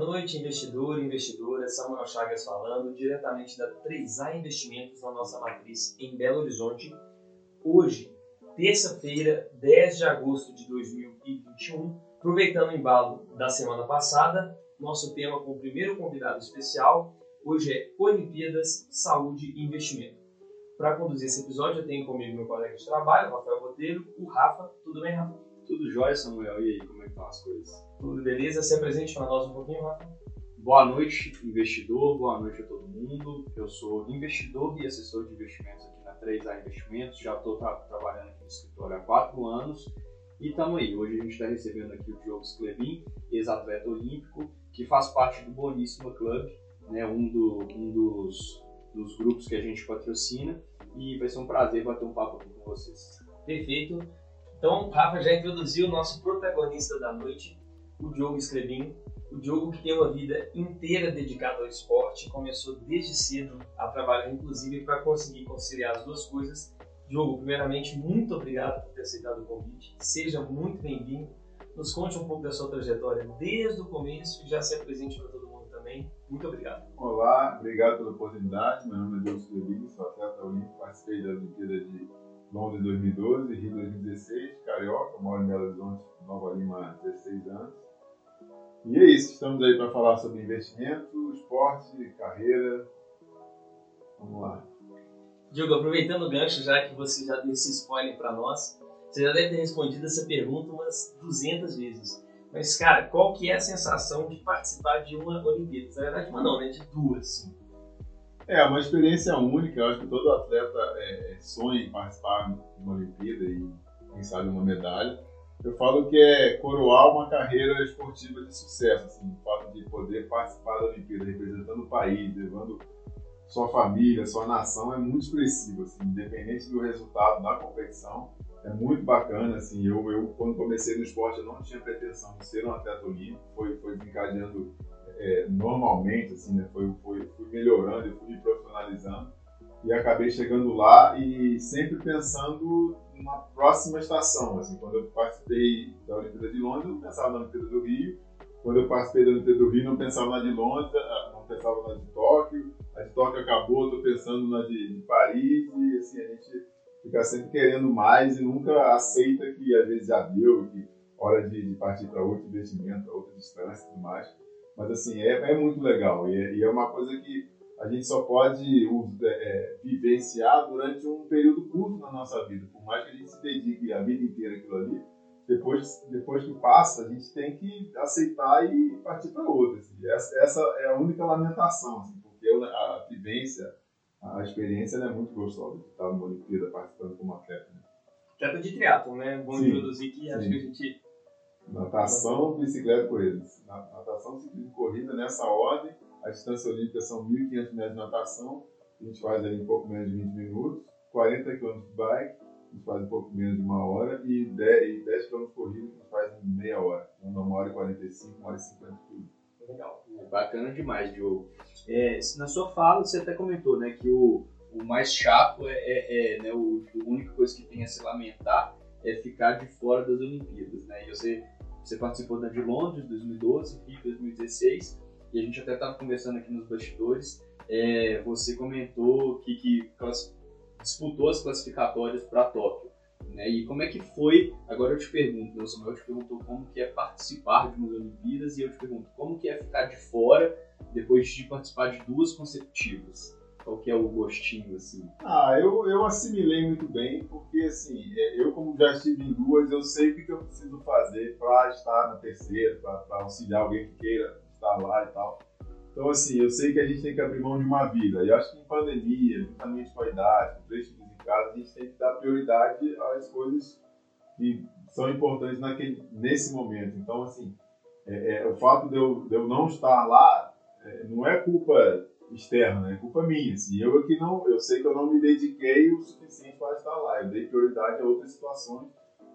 noite, investidor e investidora. Samuel Chagas falando, diretamente da 3A Investimentos, na nossa matriz em Belo Horizonte. Hoje, terça-feira, 10 de agosto de 2021, aproveitando o embalo da semana passada, nosso tema com o primeiro convidado especial, hoje é Olimpíadas, Saúde e Investimento. Para conduzir esse episódio, eu tenho comigo meu colega de trabalho, Rafael Botelho, o Rafa. Tudo bem, Rafa? Tudo jóia, Samuel. E aí, como é que estão as coisas? Tudo beleza? Se apresente para nós um pouquinho, Rafa. Boa noite, investidor. Boa noite a todo mundo. Eu sou investidor e assessor de investimentos aqui na 3A Investimentos. Já estou tra trabalhando aqui no escritório há quatro anos. E estamos aí. Hoje a gente está recebendo aqui o Diogo Sclevin, ex-atleta olímpico, que faz parte do Boníssima Club, né, um, do, um dos, dos grupos que a gente patrocina. E vai ser um prazer bater um papo aqui com vocês. Perfeito. Então, o Rafa já introduziu o nosso protagonista da noite, o Diogo Esclevin. O Diogo que tem uma vida inteira dedicada ao esporte, começou desde cedo a trabalhar, inclusive, para conseguir conciliar as duas coisas. Diogo, primeiramente, muito obrigado por ter aceitado o convite. Seja muito bem-vindo. Nos conte um pouco da sua trajetória desde o começo e já se apresente para todo mundo também. Muito obrigado. Olá, obrigado pela oportunidade. Meu nome é Diogo Esclevin, sou atleta olímpico, participei da Olimpíada de Londres 2012, Rio 2016, Carioca, moro em Belo Horizonte, Nova Lima há 16 anos. E é isso, estamos aí para falar sobre investimento, esporte, carreira. Vamos lá. Diogo, aproveitando o gancho, já que você já deu esse spoiler para nós, você já deve ter respondido essa pergunta umas 200 vezes. Mas, cara, qual que é a sensação de participar de uma Olimpíada? Na verdade, uma não, né? De duas, sim. É, uma experiência única. Eu acho que todo atleta é, sonha em participar de uma Olimpíada e, quem sabe, uma medalha. Eu falo que é coroar uma carreira esportiva de sucesso, assim, o fato de poder participar da Olimpíada, representando o país, levando sua família, sua nação, é muito expressivo, assim, independente do resultado da competição. É muito bacana, assim, eu, eu quando comecei no esporte eu não tinha pretensão de ser um atleta olímpico, foi, foi desencadeando é, normalmente, assim, né? Foi, foi, fui melhorando, eu fui me profissionalizando e acabei chegando lá e sempre pensando na próxima estação. Assim, quando eu participei da Olimpíada de Londres, eu não pensava na Olimpíada do Rio. Quando eu participei da Olimpíada do Rio, não pensava na de Londres, ah, não pensava na de Tóquio. A de Tóquio acabou, estou pensando na de, de, Paris e assim, a gente fica sempre querendo mais e nunca aceita que às vezes já deu, que hora de, de partir para outro investimento, outra distância e tudo mais. Mas assim, é, é muito legal e é, e é, uma coisa que a gente só pode é, é, vivenciar durante um período curto na nossa vida. Por mais que a gente se dedique a vida inteira aquilo ali, depois, depois que passa, a gente tem que aceitar e partir para outra. Assim. Essa, essa, é a única lamentação, assim, porque a vivência, a experiência é muito gostosa de estar numa Olimpíada participando como atleta. Né? Atleta de triatlo, né? Sim, introduzir que acho que a gente Natação, bicicleta, corrida. Natação, ciclismo, corrida nessa ordem. A distância olímpica são 1.500 metros de natação, a gente faz ali em pouco menos de 20 minutos. 40 km de bike, a gente faz em pouco menos de uma hora. E 10, 10 km de corrida, a gente faz em meia hora. Então, uma hora e 45, uma hora e 50 tudo. Legal. Bacana demais, Diogo. É, na sua fala, você até comentou né, que o, o mais chato é, é, é né, o, a única coisa que tem a se lamentar é ficar de fora das Olimpíadas, né? E você, você participou da de Londres 2012, Rio 2016, e a gente até estava conversando aqui nos bastidores. É, você comentou que, que disputou as classificatórias para Tóquio. Né? E como é que foi? Agora eu te pergunto, o Samuel te perguntou como que é participar de umas Olimpíadas e eu te pergunto como que é ficar de fora depois de participar de duas consecutivas. Qual que é o gostinho, assim? Ah, eu, eu assimilei muito bem, porque, assim, é, eu como já estive em duas, eu sei o que eu preciso fazer para estar na terceira, para auxiliar alguém que queira estar lá e tal. Então, assim, eu sei que a gente tem que abrir mão de uma vida. E eu acho que em pandemia, juntamente com a idade, com três filhos em casa, a gente tem que dar prioridade às coisas que são importantes naquele, nesse momento. Então, assim, é, é, o fato de eu, de eu não estar lá é, não é culpa externa, né? É culpa minha. Assim. Eu aqui não, eu sei que eu não me dediquei o suficiente para estar lá. Eu dei prioridade a outras situações.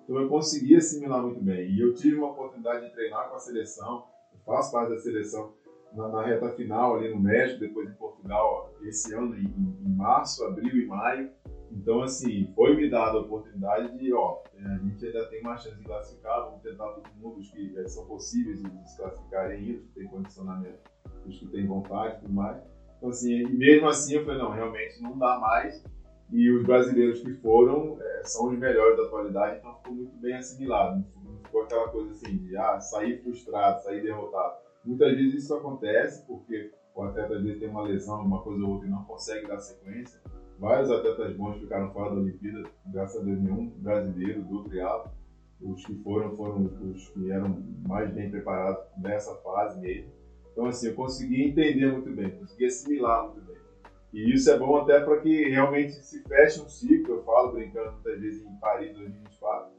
Então eu consegui assimilar muito bem. E eu tive uma oportunidade de treinar com a seleção. Eu faço parte da seleção na, na reta final ali no México, depois em Portugal, esse ano em, em março, abril e maio. Então, assim, foi me dada a oportunidade de, ó, a gente ainda tem mais chance de classificar, vamos tentar todo mundo, os que é, são possíveis de se classificarem ainda, que têm condicionamento, os que têm vontade e tudo mais. Então, assim, e mesmo assim eu falei, não, realmente não dá mais. E os brasileiros que foram é, são os melhores da atualidade, então ficou muito bem assimilado. Não ficou aquela coisa assim de ah, sair frustrado, sair derrotado. Muitas vezes isso acontece porque o atleta às vezes tem uma lesão, uma coisa ou outra e não consegue dar sequência. Vários atletas bons ficaram fora da Olimpíada, graças a Deus nenhum brasileiro do triatlo. Os que foram foram os que eram mais bem preparados nessa fase mesmo. Então assim, eu consegui entender muito bem, consegui assimilar muito bem. E isso é bom até para que realmente se feche um ciclo, eu falo brincando muitas vezes em Paris 2024,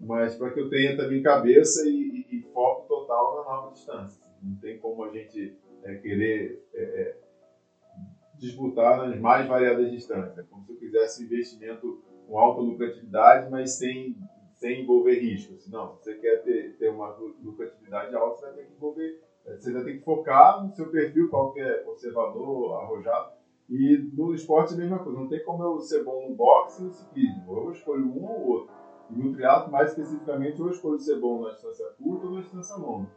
mas para que eu tenha também cabeça e, e, e, foco total na nova distância. Não tem como a gente é, querer é, é disputar nas mais variadas distâncias. É como se eu quisesse investimento com alta lucratividade, mas sem, sem envolver riscos. Não, se você quer ter, ter uma lucratividade alta, você vai ter que envolver, você vai ter que focar no seu perfil, qual que é conservador, arrojado. E no esporte é a mesma coisa, não tem como eu ser bom no boxe e no ciclismo. Eu escolho um ou outro. E no triatlo, mais especificamente, eu escolho ser bom na distância curta ou na distância longa.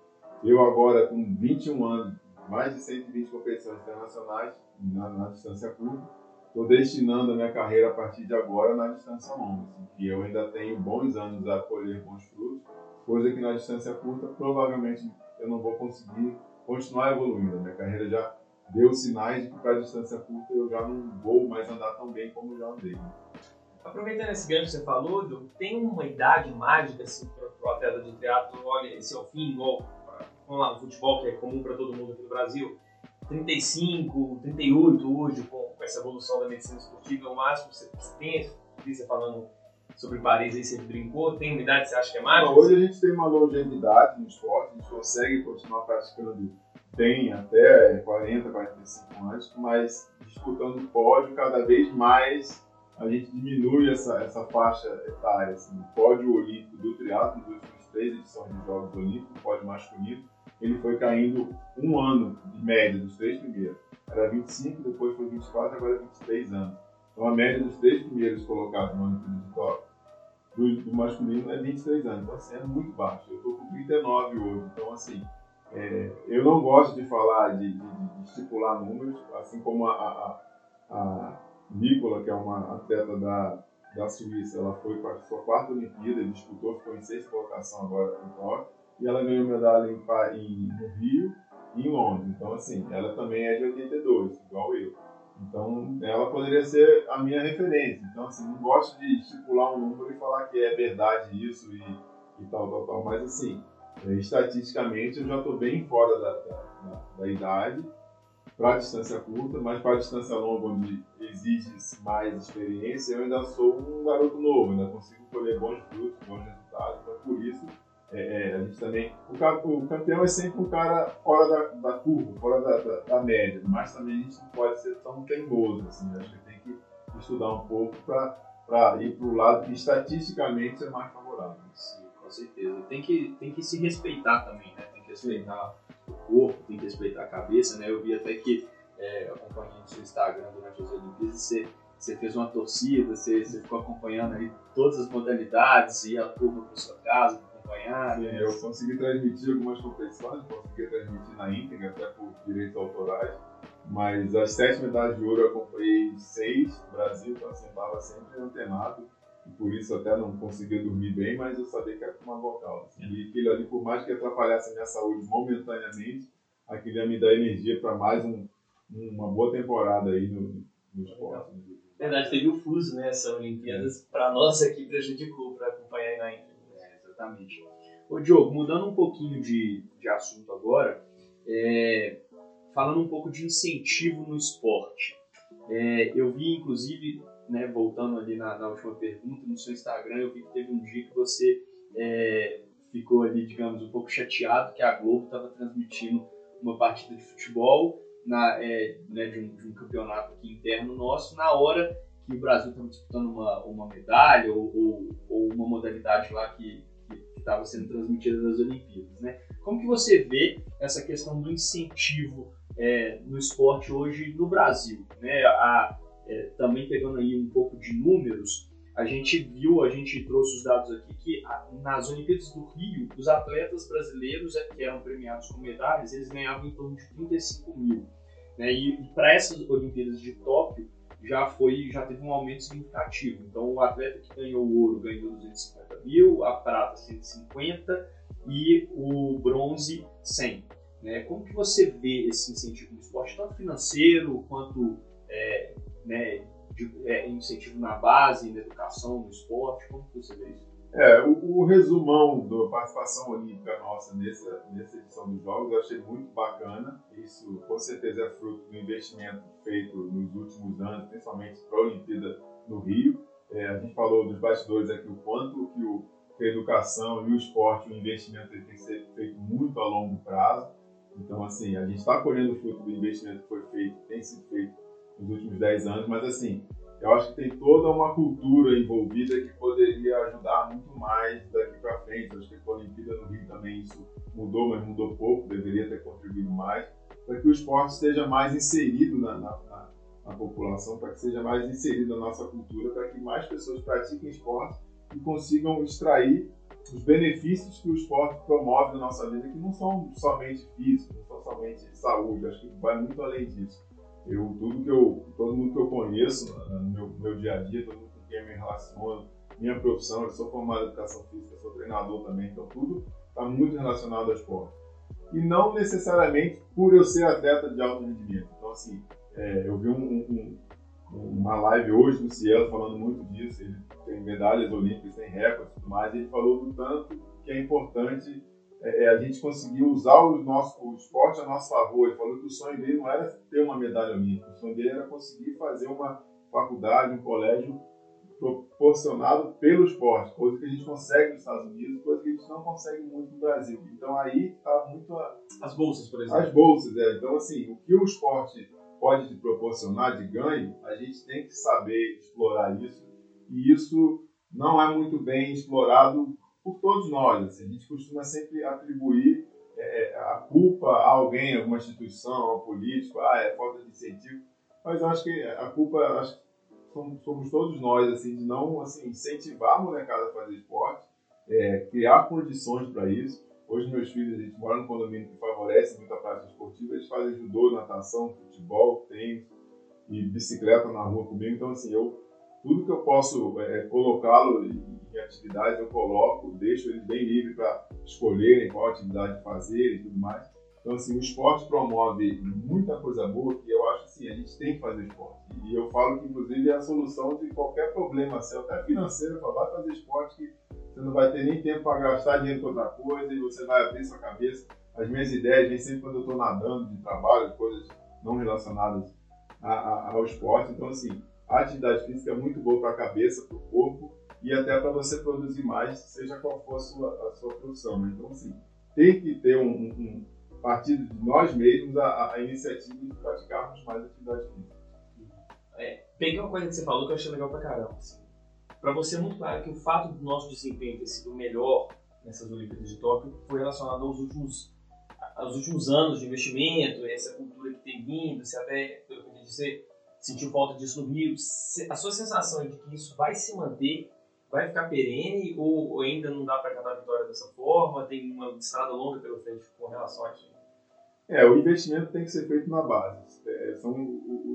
Eu agora, com 21 anos, mais de 120 competições internacionais na, na distância curta. Estou destinando a minha carreira a partir de agora na distância longa, assim, que eu ainda tenho bons anos a colher bons frutos, coisa que na distância curta provavelmente eu não vou conseguir continuar evoluindo. A minha carreira já deu sinais de que para a distância curta eu já não vou mais andar tão bem como já andei. Aproveitando esse gancho que você falou, tem uma idade mágica assim, para o atleta de teatro, olha, esse é o fim, igual vamos lá, no futebol, que é comum para todo mundo aqui no Brasil, 35, 38 hoje, com, essa evolução da medicina esportiva, é o máximo que você tem, você falando sobre Paris aí, você brincou, tem uma idade que você acha que é mágica? hoje a gente tem uma longevidade no esporte, a gente consegue continuar praticando bem até 40, 45 anos, mas disputando pódio cada vez mais a gente diminui essa, essa faixa etária. Assim, o pódio olímpico do triatlo, nos últimos três edições de Jogos Olímpicos, pódio masculino, ele foi caindo um ano de média dos três primeiros. Era 25, depois foi 24, agora é 23 anos. Então a média dos três primeiros colocados no ano de do, do, masculino é 23 anos. Então assim, é muito baixo. Eu estou com 39 hoje. Então assim, é, eu não gosto de falar, de, de, de, estipular números, assim como a, a, a Nicola, que é uma atleta da, da Suíça, ela foi para a sua quarta Olimpíada, disputou, ficou em sexta colocação agora em Tóquio e ela ganhou medalha em, em, no Rio e em Londres. Então, assim, ela também é de 82, igual eu. Então, ela poderia ser a minha referência. Então, assim, não gosto de estipular um número e falar que é verdade isso e, e tal, tal, tal. Mas, assim, estatisticamente, eu já estou bem fora da, da, da, da idade para a distância curta, mas para a distância longa, onde exige mais experiência, eu ainda sou um garoto novo, ainda consigo colher bons frutos, bons resultados. Então, por isso, é, é, a gente também. O, o, campeão é sempre um cara fora da, da curva, fora da, da, da, média, mas também a gente não pode ser tão teimoso. Assim, acho que tem que estudar um pouco para ir para o lado que estatisticamente é mais favorável. Sim, com certeza. Tem que, tem que se respeitar também, né? Tem que respeitar o corpo, tem que respeitar a cabeça, né? Eu vi até que, é, acompanhando o seu Instagram durante as Olimpíadas, você você fez uma torcida, você, você, ficou acompanhando todas as modalidades, e a turma para sua casa, acompanhar. Sim, eu consegui transmitir algumas competições, consegui transmitir na íntegra, até por direitos autorais. Mas as sete medalhas de ouro eu acompanhei seis no Brasil, então assim, estava sempre antenado. E por isso até não conseguia dormir bem, mas eu sabia que era uma vocal. Assim. E aquilo ali, por mais que atrapalhasse a minha saúde momentaneamente, aquilo ia me dar energia para mais um, uma boa temporada aí no, no esporte. Na verdade, teve o fuso, né? Essa Olimpíadas, para nós aqui prejudicou para acompanhar aí na íntegra. Exatamente. Ô Diogo, mudando um pouquinho de, de assunto agora, é, falando um pouco de incentivo no esporte. É, eu vi, inclusive, né, voltando ali na, na, última pergunta, no seu Instagram, eu vi que teve um dia que você é, ficou ali, digamos, um pouco chateado que a Globo estava transmitindo uma partida de futebol na, é, né, de, um, de, um, campeonato aqui interno nosso, na hora que o Brasil estava disputando uma, uma medalha ou, ou, ou, uma modalidade lá que, estava sendo transmitida nas Olimpíadas. Né? Como que você vê essa questão do incentivo é, no esporte hoje no Brasil? Né? A, é, também pegando aí um pouco de números, a gente viu, a gente trouxe os dados aqui que nas Olimpíadas do Rio, os atletas brasileiros é, que eram premiados com medalhas, eles ganhavam em torno de 35 mil. Né? E, e para essas Olimpíadas de Tóquio, já foi já teve um aumento significativo. Então o atleta que ganhou ouro ganhou 250 mil, a prata 150 e o bronze 100. Né? Como que você vê esse incentivo no esporte, tanto financeiro quanto é, né, de, é, incentivo na base, na educação, no esporte? Como que você vê isso? É, o, o, resumão da participação olímpica nossa nessa, nessa edição dos Jogos eu achei muito bacana. Isso com certeza é fruto do investimento feito nos últimos anos, principalmente para a Olimpíada no Rio. É, a gente falou dos bastidores aqui o quanto que, o, que a educação e o esporte, o investimento tem que ser feito muito a longo prazo. Então, assim, a gente está colhendo o fruto do investimento que foi feito, tem sido feito nos últimos 10 anos, mas assim, eu acho que tem toda uma cultura envolvida que poderia ajudar muito mais daqui para frente. Eu acho que com a Olimpíada no Rio também isso mudou, mas mudou pouco, deveria ter contribuído mais, para que o esporte esteja mais inserido na, na, na, na população, para que seja mais inserido na nossa cultura, para que mais pessoas pratiquem esporte e consigam extrair os benefícios que o esporte promove na nossa vida, que não são somente físicos, não são somente saúde, acho que vai muito além disso. Eu, tudo que eu, todo mundo que eu conheço no meu, meu dia a dia, todo mundo com quem me relaciono, minha profissão, eu sou formado em educação física, sou treinador também, então tudo está muito relacionado ao esporte. E não necessariamente por eu ser atleta de alto rendimento. Então, assim, é, eu vi um, um, uma live hoje do Cielo falando muito disso, ele tem medalhas olímpicas, tem recordes e tudo mais, ele falou do tanto que é importante é, é, a gente conseguiu usar o nosso o esporte a nosso favor. Ele falou que o sonho dele não era ter uma medalha olímpica, o sonho dele era conseguir fazer uma faculdade, um colégio proporcionado pelo esporte, coisa que a gente consegue nos Estados Unidos, coisa que a gente não consegue muito no Brasil. Então aí está muito a... as bolsas, por exemplo. As bolsas, é. Então assim, o que o esporte pode te proporcionar de ganho, a gente tem que saber explorar isso. E isso não é muito bem explorado por todos nós. Assim, a gente costuma sempre atribuir é, é, a culpa a alguém, a alguma instituição, ao político, ah, é falta de incentivo. Mas eu acho que a culpa, acho somos, somos todos nós, assim, de não assim, incentivar a molecada a fazer esporte, é, criar condições para isso. Hoje meus filhos, a gente mora num condomínio que favorece muito a prática esportiva, eles fazem judô, natação, futebol, tênis e bicicleta na rua comigo. Então, assim, eu tudo que eu posso é, colocá-lo em, atividades eu coloco, deixo eles bem livres para escolherem qual atividade fazer e tudo mais. Então, assim, o esporte promove muita coisa boa que eu acho assim, a gente tem que fazer esporte. E eu falo que, inclusive, é a solução de qualquer problema seu, até financeiro, para vai fazer esporte que você não vai ter nem tempo para gastar dinheiro com outra coisa e você vai abrir sua cabeça. As minhas ideias vêm sempre quando eu estou nadando, de trabalho, coisas não relacionadas a, a, ao esporte. Então, assim, a atividade física é muito boa para a cabeça, para o corpo e até para você produzir mais, seja qual for a sua, a sua produção. Né? Então, assim, tem que ter um, um, um partido de nós mesmos a, a, iniciativa de praticarmos mais atividade física. É, uma coisa que você falou que eu achei legal pra caramba. Assim. Para você é muito claro que o fato do nosso desempenho ter sido melhor nessas Olimpíadas de Tóquio foi relacionado aos últimos, aos últimos anos de investimento, essa cultura que tem vindo, se até, pelo que eu dizer, sentiu falta disso no Rio. A sua sensação é de que isso vai se manter, vai ficar perene ou ainda não dá para cantar a vitória dessa forma? Tem uma estrada longa pela frente com relação a isso? É, o investimento tem que ser feito na base. É, são,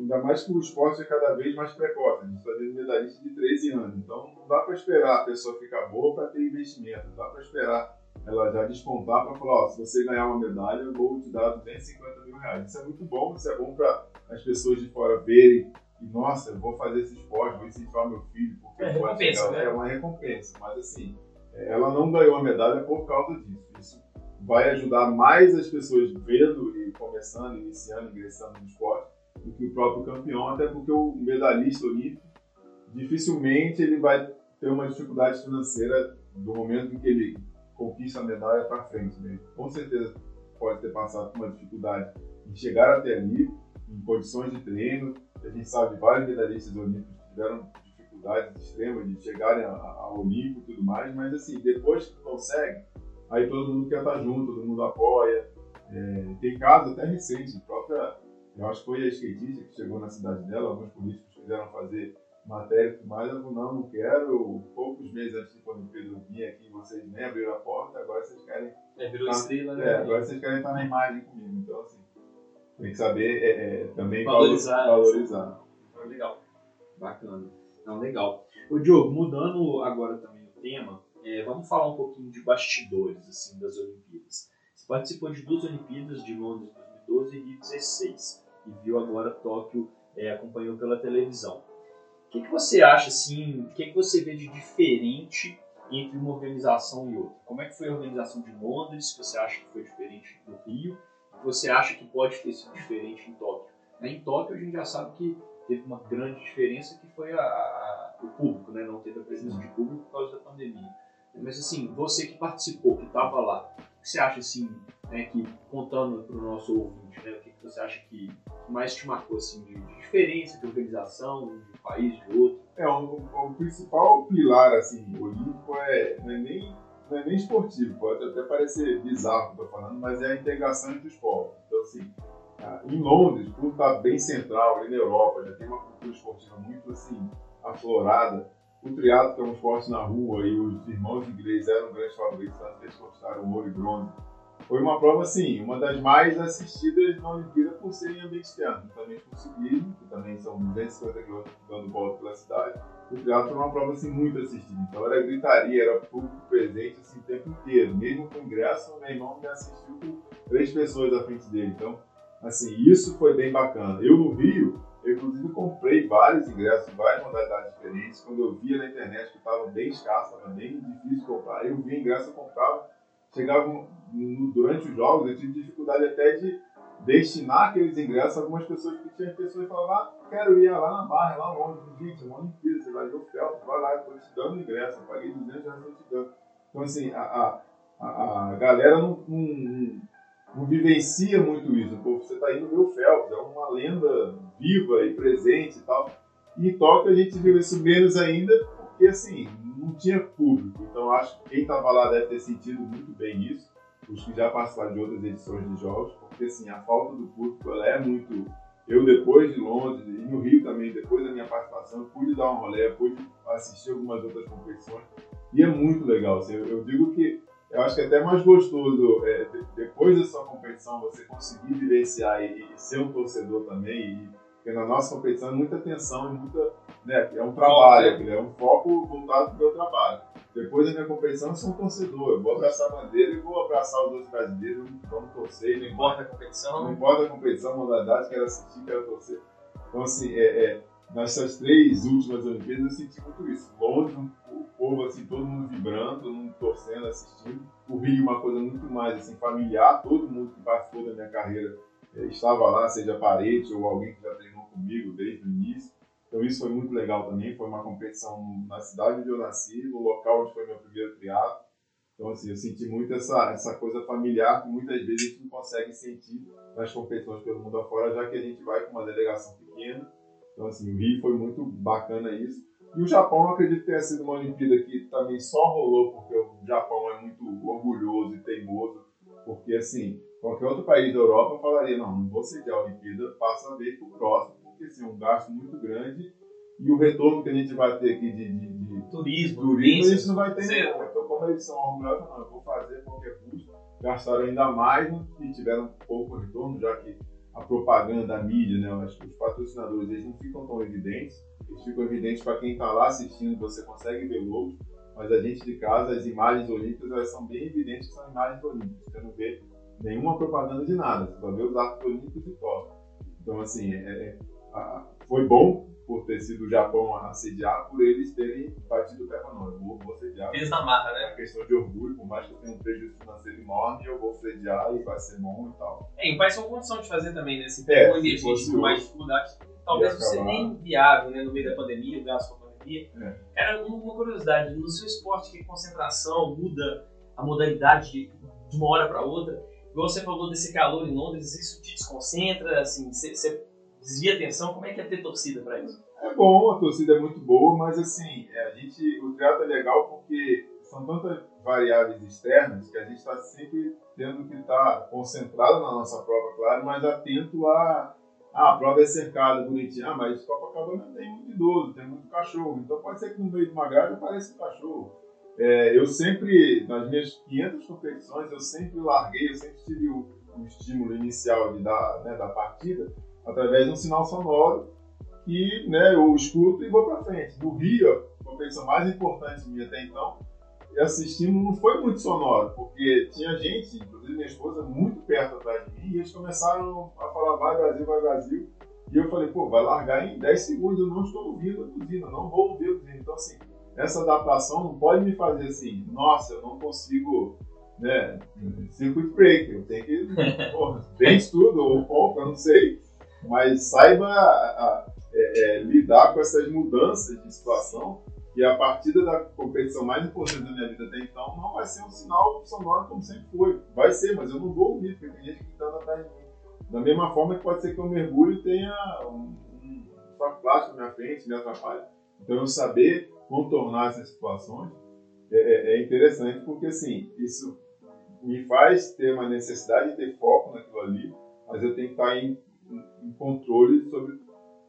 ainda mais que o esporte é cada vez mais precoce. A gente está vendo medalhista de 13 anos. Então não dá para esperar a pessoa ficar boa para ter investimento. Não dá para esperar ela já despontar para falar: ó, se você ganhar uma medalha, eu vou te dar 250 mil reais. Isso é muito bom, isso é bom para as pessoas de fora verem e, nossa, eu vou fazer esse esporte, vou incentivar meu filho, porque é, recompensa, né? é uma recompensa. Mas assim, ela não ganhou a medalha por causa disso. Vai ajudar mais as pessoas vendo e começando, iniciando, ingressando no esporte do que o próprio campeão, até porque o medalhista olímpico dificilmente ele vai ter uma dificuldade financeira do momento em que ele conquista a medalha para frente. Né? Com certeza pode ter passado por uma dificuldade em chegar até ali, em condições de treino. A gente sabe vários medalhistas olímpicos tiveram dificuldades extremas de chegarem ao Olímpico e tudo mais, mas assim, depois que consegue, aí todo mundo quer estar junto, todo mundo apoia. É, tem casos até recentes, própria Eu acho que foi a skatista que chegou na cidade dela, alguns políticos quiseram fazer matéria e tudo mais, ela falou, não, não quero. Poucos meses antes de Olimpíada eu vim aqui, vocês nem abriram a porta, agora vocês querem. É, virou tá, estrela, né? É, agora vocês querem estar na imagem comigo. Então, assim, tem que saber é, é, também Valorizar. valorizar. Foi legal. Bacana. Não, legal. Ô Diogo, mudando agora também o tema, é, vamos falar um pouquinho de bastidores assim, das Olimpíadas. Você participou de duas Olimpíadas, de Londres 2012 e Rio 16, e viu agora Tóquio, é, acompanhou pela televisão. O que, que você acha, assim, o que, que você vê de diferente entre uma organização e outra? Como é que foi a organização de Londres, você acha que foi diferente do Rio, você acha que pode ter sido diferente em Tóquio? Né, em Tóquio a gente já sabe que teve uma grande diferença que foi a, a, o público, né? não teve a presença de público por causa da pandemia. Mas assim, você que participou, que estava lá, o que você acha assim, né, que contando para o nosso ouvinte, né, o que, você acha que mais te marcou assim, de, de diferença de organização, de um país, de outro? É, o, o principal pilar assim, olímpico é, não é nem não é nem esportivo, pode até parecer bizarro o que eu tô falando, mas é a integração entre os povos. Então, assim, em Londres, por estar bem central, ali na Europa, já tem uma cultura esportiva muito assim, aflorada. O triatlo, que é um esporte na rua, e os irmãos ingleses eram grandes favoritos, tanto que eles conquistaram ouro e bronze. Foi uma prova, assim, uma das mais assistidas na Olimpíada por serem ambiente externo, justamente por ciclismo, que também são 250 km dando volta pela cidade. O triatlo foi uma prova, assim, muito assistida. Então era gritaria, era público presente, assim, o tempo inteiro. Mesmo com ingresso, meu irmão me assistiu com três pessoas à frente dele. Então, assim, isso foi bem bacana. Eu no Rio, eu inclusive comprei vários ingressos, várias modalidades diferentes. Quando eu via na internet que estava bem escasso, estava bem difícil comprar, eu via ingresso, eu comprava. Chegava durante os jogos, eu tive dificuldade até de destinar aqueles ingressos a algumas pessoas, porque tinha pessoas que falavam, ah, quero ir lá na barra, lá longe. Gente, é uma Olimpíada, você vai ver o Felps, vai lá, estou te dando ingresso, eu paguei 200 reais, estou te dando. Então, assim, a, a, a galera não, não não vivencia muito isso. Pô, você está indo ver o Phelps, é uma lenda viva e presente e tal. E em Tóquio a gente viu isso menos ainda, porque assim, não tinha público. Então acho que quem estava lá deve ter sentido muito bem isso, os que já participaram de outras edições de jogos, porque assim, a falta do público ela é muito. Eu, depois de Londres e no Rio também, depois da minha participação, pude dar um rolê, pude assistir algumas outras competições, e é muito legal. Assim, eu digo que eu acho que é até mais gostoso, é, depois da sua competição, você conseguir vivenciar e, e ser um torcedor também. E, porque na nossa competição é muita atenção e muita. Né, é um trabalho, é um foco voltado para o meu trabalho. Depois da minha competição, eu sou um torcedor. Eu vou abraçar a bandeira e vou abraçar os outros brasileiros, vamos torcer. Não importa a competição. Não importa a competição, modalidade, quero assistir, quero torcer. Então, assim, é, é, nessas três últimas Olimpíadas eu senti muito isso. Londres, povo, assim, todo mundo vibrando, todo mundo torcendo, assistindo. O Rio, uma coisa muito mais assim, familiar, todo mundo que participou da minha carreira é, estava lá, seja parente ou alguém que já treinou comigo desde o início. Então isso foi muito legal também, foi uma competição na cidade onde eu nasci, no local onde foi meu primeiro triatlo. Então assim, eu senti muito essa, essa coisa familiar que muitas vezes a gente não consegue sentir nas competições pelo mundo afora, já que a gente vai com uma delegação pequena. Então assim, o Rio foi muito bacana isso. E o Japão, eu acredito que tenha sido uma Olimpíada que também só rolou porque o Japão é muito orgulhoso e teimoso, porque assim, qualquer outro país da Europa falaria, não, não vou sediar a Olimpíada, passa a ver para o próximo, porque assim, é um gasto muito grande e o retorno que a gente vai ter aqui de, de, de turismo, turismo gente não vai ter nenhum. Então, como eles são orgulhosos, não, eu vou fazer qualquer custo, gastaram ainda mais e tiveram pouco retorno, já que a propaganda, a mídia, né, os patrocinadores, eles não ficam tão evidentes eles ficam evidentes para quem está lá assistindo, você consegue ver logos, mas a gente de casa, as imagens olímpicas, elas são bem evidentes que são imagens olímpicas. Você não vê nenhuma propaganda de nada, você só vê os atos olímpicos e top. Então, assim, é, é, foi bom por ter sido o Japão a sediar, por eles terem batido o pé para nós. Eu vou, vou sediar. Fez na marra, né? É uma questão de orgulho, por mais que eu tenha um prejuízo financeiro enorme, eu vou sediar e vai ser bom e tal. É, e o país tem condição de fazer também, né? Se É, pegou se energia fosse com mais hoje, dificuldades, talvez não seja acabar. nem viável, né? No meio da pandemia, o gasto com a pandemia. É. Cara, uma curiosidade, no seu esporte que concentração muda a modalidade de, uma hora para outra, igual você falou desse calor em Londres, isso te desconcentra, assim, você, desvia a atenção, como é que é ter torcida para isso? É bom, a torcida é muito boa, mas assim, é, a gente, o triatlo é legal porque são tantas variáveis externas que a gente está sempre tendo que estar concentrado na nossa prova, claro, mas atento a, Ah, a prova é cercada, bonitinha. Ah, mas Copacabana tem muito idoso, tem muito cachorro. Então pode ser que no meio de uma grade apareça um cachorro. É, eu sempre, nas minhas 500 competições, eu sempre larguei, eu sempre tive o, o estímulo inicial de dar, né, da partida através de um sinal sonoro que né, eu escuto e vou para frente. No Rio, a competição mais importante minha até então, estímulo não foi muito sonoro, porque tinha gente, inclusive minha esposa, muito perto atrás de mim, e eles começaram a falar vai Brasil, vai Brasil, e eu falei, pô, vai largar em 10 segundos, eu não estou ouvindo a buzina, não vou ouvir a buzina. Então, assim, essa adaptação não pode me fazer assim, nossa, eu não consigo, né, circuit breaker, eu tenho que, bem estudo ou pouco, eu não sei, mas saiba a, a, é, é, lidar com essas mudanças de situação e a partida da competição mais importante da minha vida até então não vai ser um sinal sonoro como sempre foi. Vai ser, mas eu não vou ouvir, porque tem gente gritando atrás de mim. Da mesma forma que pode ser que eu mergulhe e tenha um, um saco plástico na minha frente, me atrapalhe. Então eu saber contornar essas situações é, é, é, interessante porque assim, isso me faz ter uma necessidade de ter foco naquilo ali, mas eu tenho que estar em, em controle sobre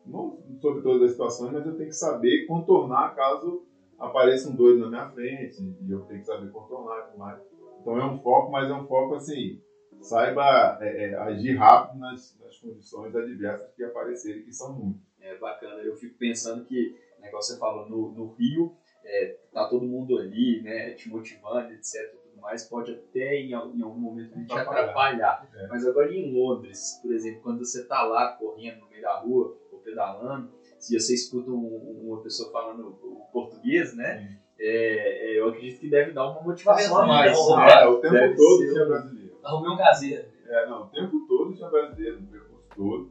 não sobre todas as situações, mas eu tenho que saber contornar caso apareça um doido na minha frente e eu tenho que saber contornar e tudo mais. Então é um foco, mas é um foco assim, saiba é, é, agir rápido nas, nas, condições adversas que aparecerem, que são muitas. É bacana, eu fico pensando que negócio você falou no, no Rio, é, tá todo mundo ali, né, te motivando, etc. Tudo mais, pode até em, em algum momento te atrapalhar. É. Mas agora em Londres, por exemplo, quando você tá lá correndo no meio da rua pedalando, se você escuta um, uma pessoa falando o português, né? É, é, eu acredito que deve dar uma motivação a mais. Né? É, o tempo deve todo tinha brasileiro. Arrumei um caseiro. É, não, o tempo todo tinha brasileiro, o percurso todo.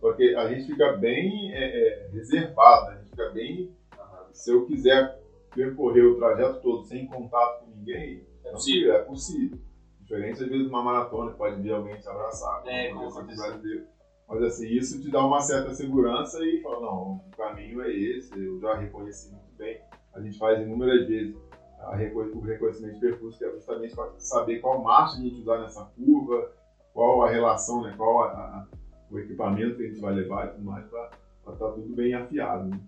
Porque a gente fica bem é, é, reservado, a gente fica bem. Se eu quiser percorrer o trajeto todo sem contato com ninguém, é possível. É possível. Diferente às vezes de uma maratona, pode vir alguém te abraçar, é, com brasileiro. Mas assim, isso te dá uma certa segurança e fala, não, o caminho é esse, eu já reconheci muito bem. A gente faz inúmeras vezes o reconhecimento de percurso, que é justamente para saber qual marcha a gente usar nessa curva, qual a relação, né, qual a, a, o equipamento que a gente vai levar e tudo mais, para estar tá tudo bem afiado. Né?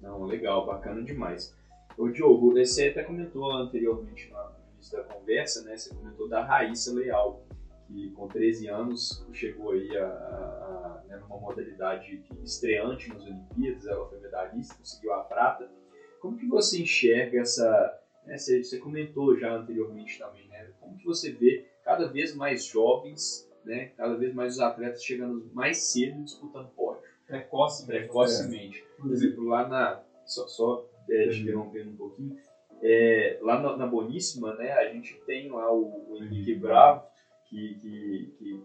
Não, legal, bacana demais. Ô Diogo, você até comentou anteriormente no início da conversa, né? Você comentou da Raíssa Leal, que com 13 anos chegou aí a, a, a né, numa modalidade estreante nas Olimpíadas, ela foi medalhista, conseguiu a prata. Como que você enxerga essa, né, você, você, comentou já anteriormente também, né? Como que você vê cada vez mais jovens, né? Cada vez mais os atletas chegando mais cedo disputando pódio. Precoce, precocemente. É. Por exemplo, lá na só, só é, te interrompendo um pouquinho, é, lá na, na, Boníssima, né? A gente tem lá o, o Henrique Bravo que, que, que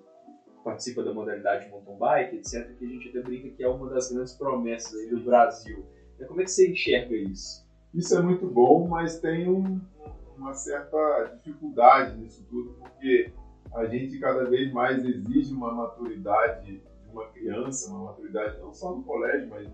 participa da modalidade mountain bike, etc., que a gente até brinca que é uma das grandes promessas aí do Brasil. Como é que você enxerga isso? Isso é muito bom, mas tem um, uma certa dificuldade nisso tudo, porque a gente cada vez mais exige uma maturidade de uma criança, uma maturidade não só no colégio, mas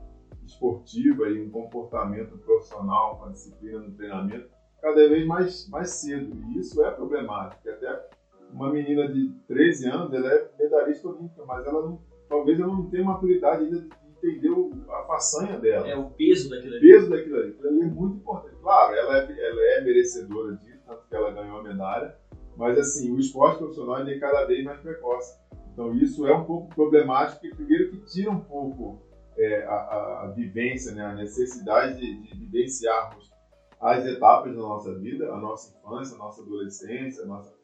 esportiva e um comportamento profissional, uma disciplina no treinamento, cada vez mais, mais cedo. E isso é problemático. Até uma menina de 13 anos, ela é medalhista olímpica, mas ela não, talvez ela não tenha maturidade ainda de entender a façanha dela. É o peso daquilo ali. O peso daquilo ali. Aquilo ali é muito importante. Claro, ela é, ela é merecedora disso, tanto que ela ganhou a medalha, mas assim, o esporte profissional é cada vez mais precoce. Então isso é um pouco problemático, porque primeiro que tira um pouco é, a, a, a, vivência, né, a necessidade de, de vivenciarmos as etapas da nossa vida, a nossa infância, a nossa adolescência, a nossa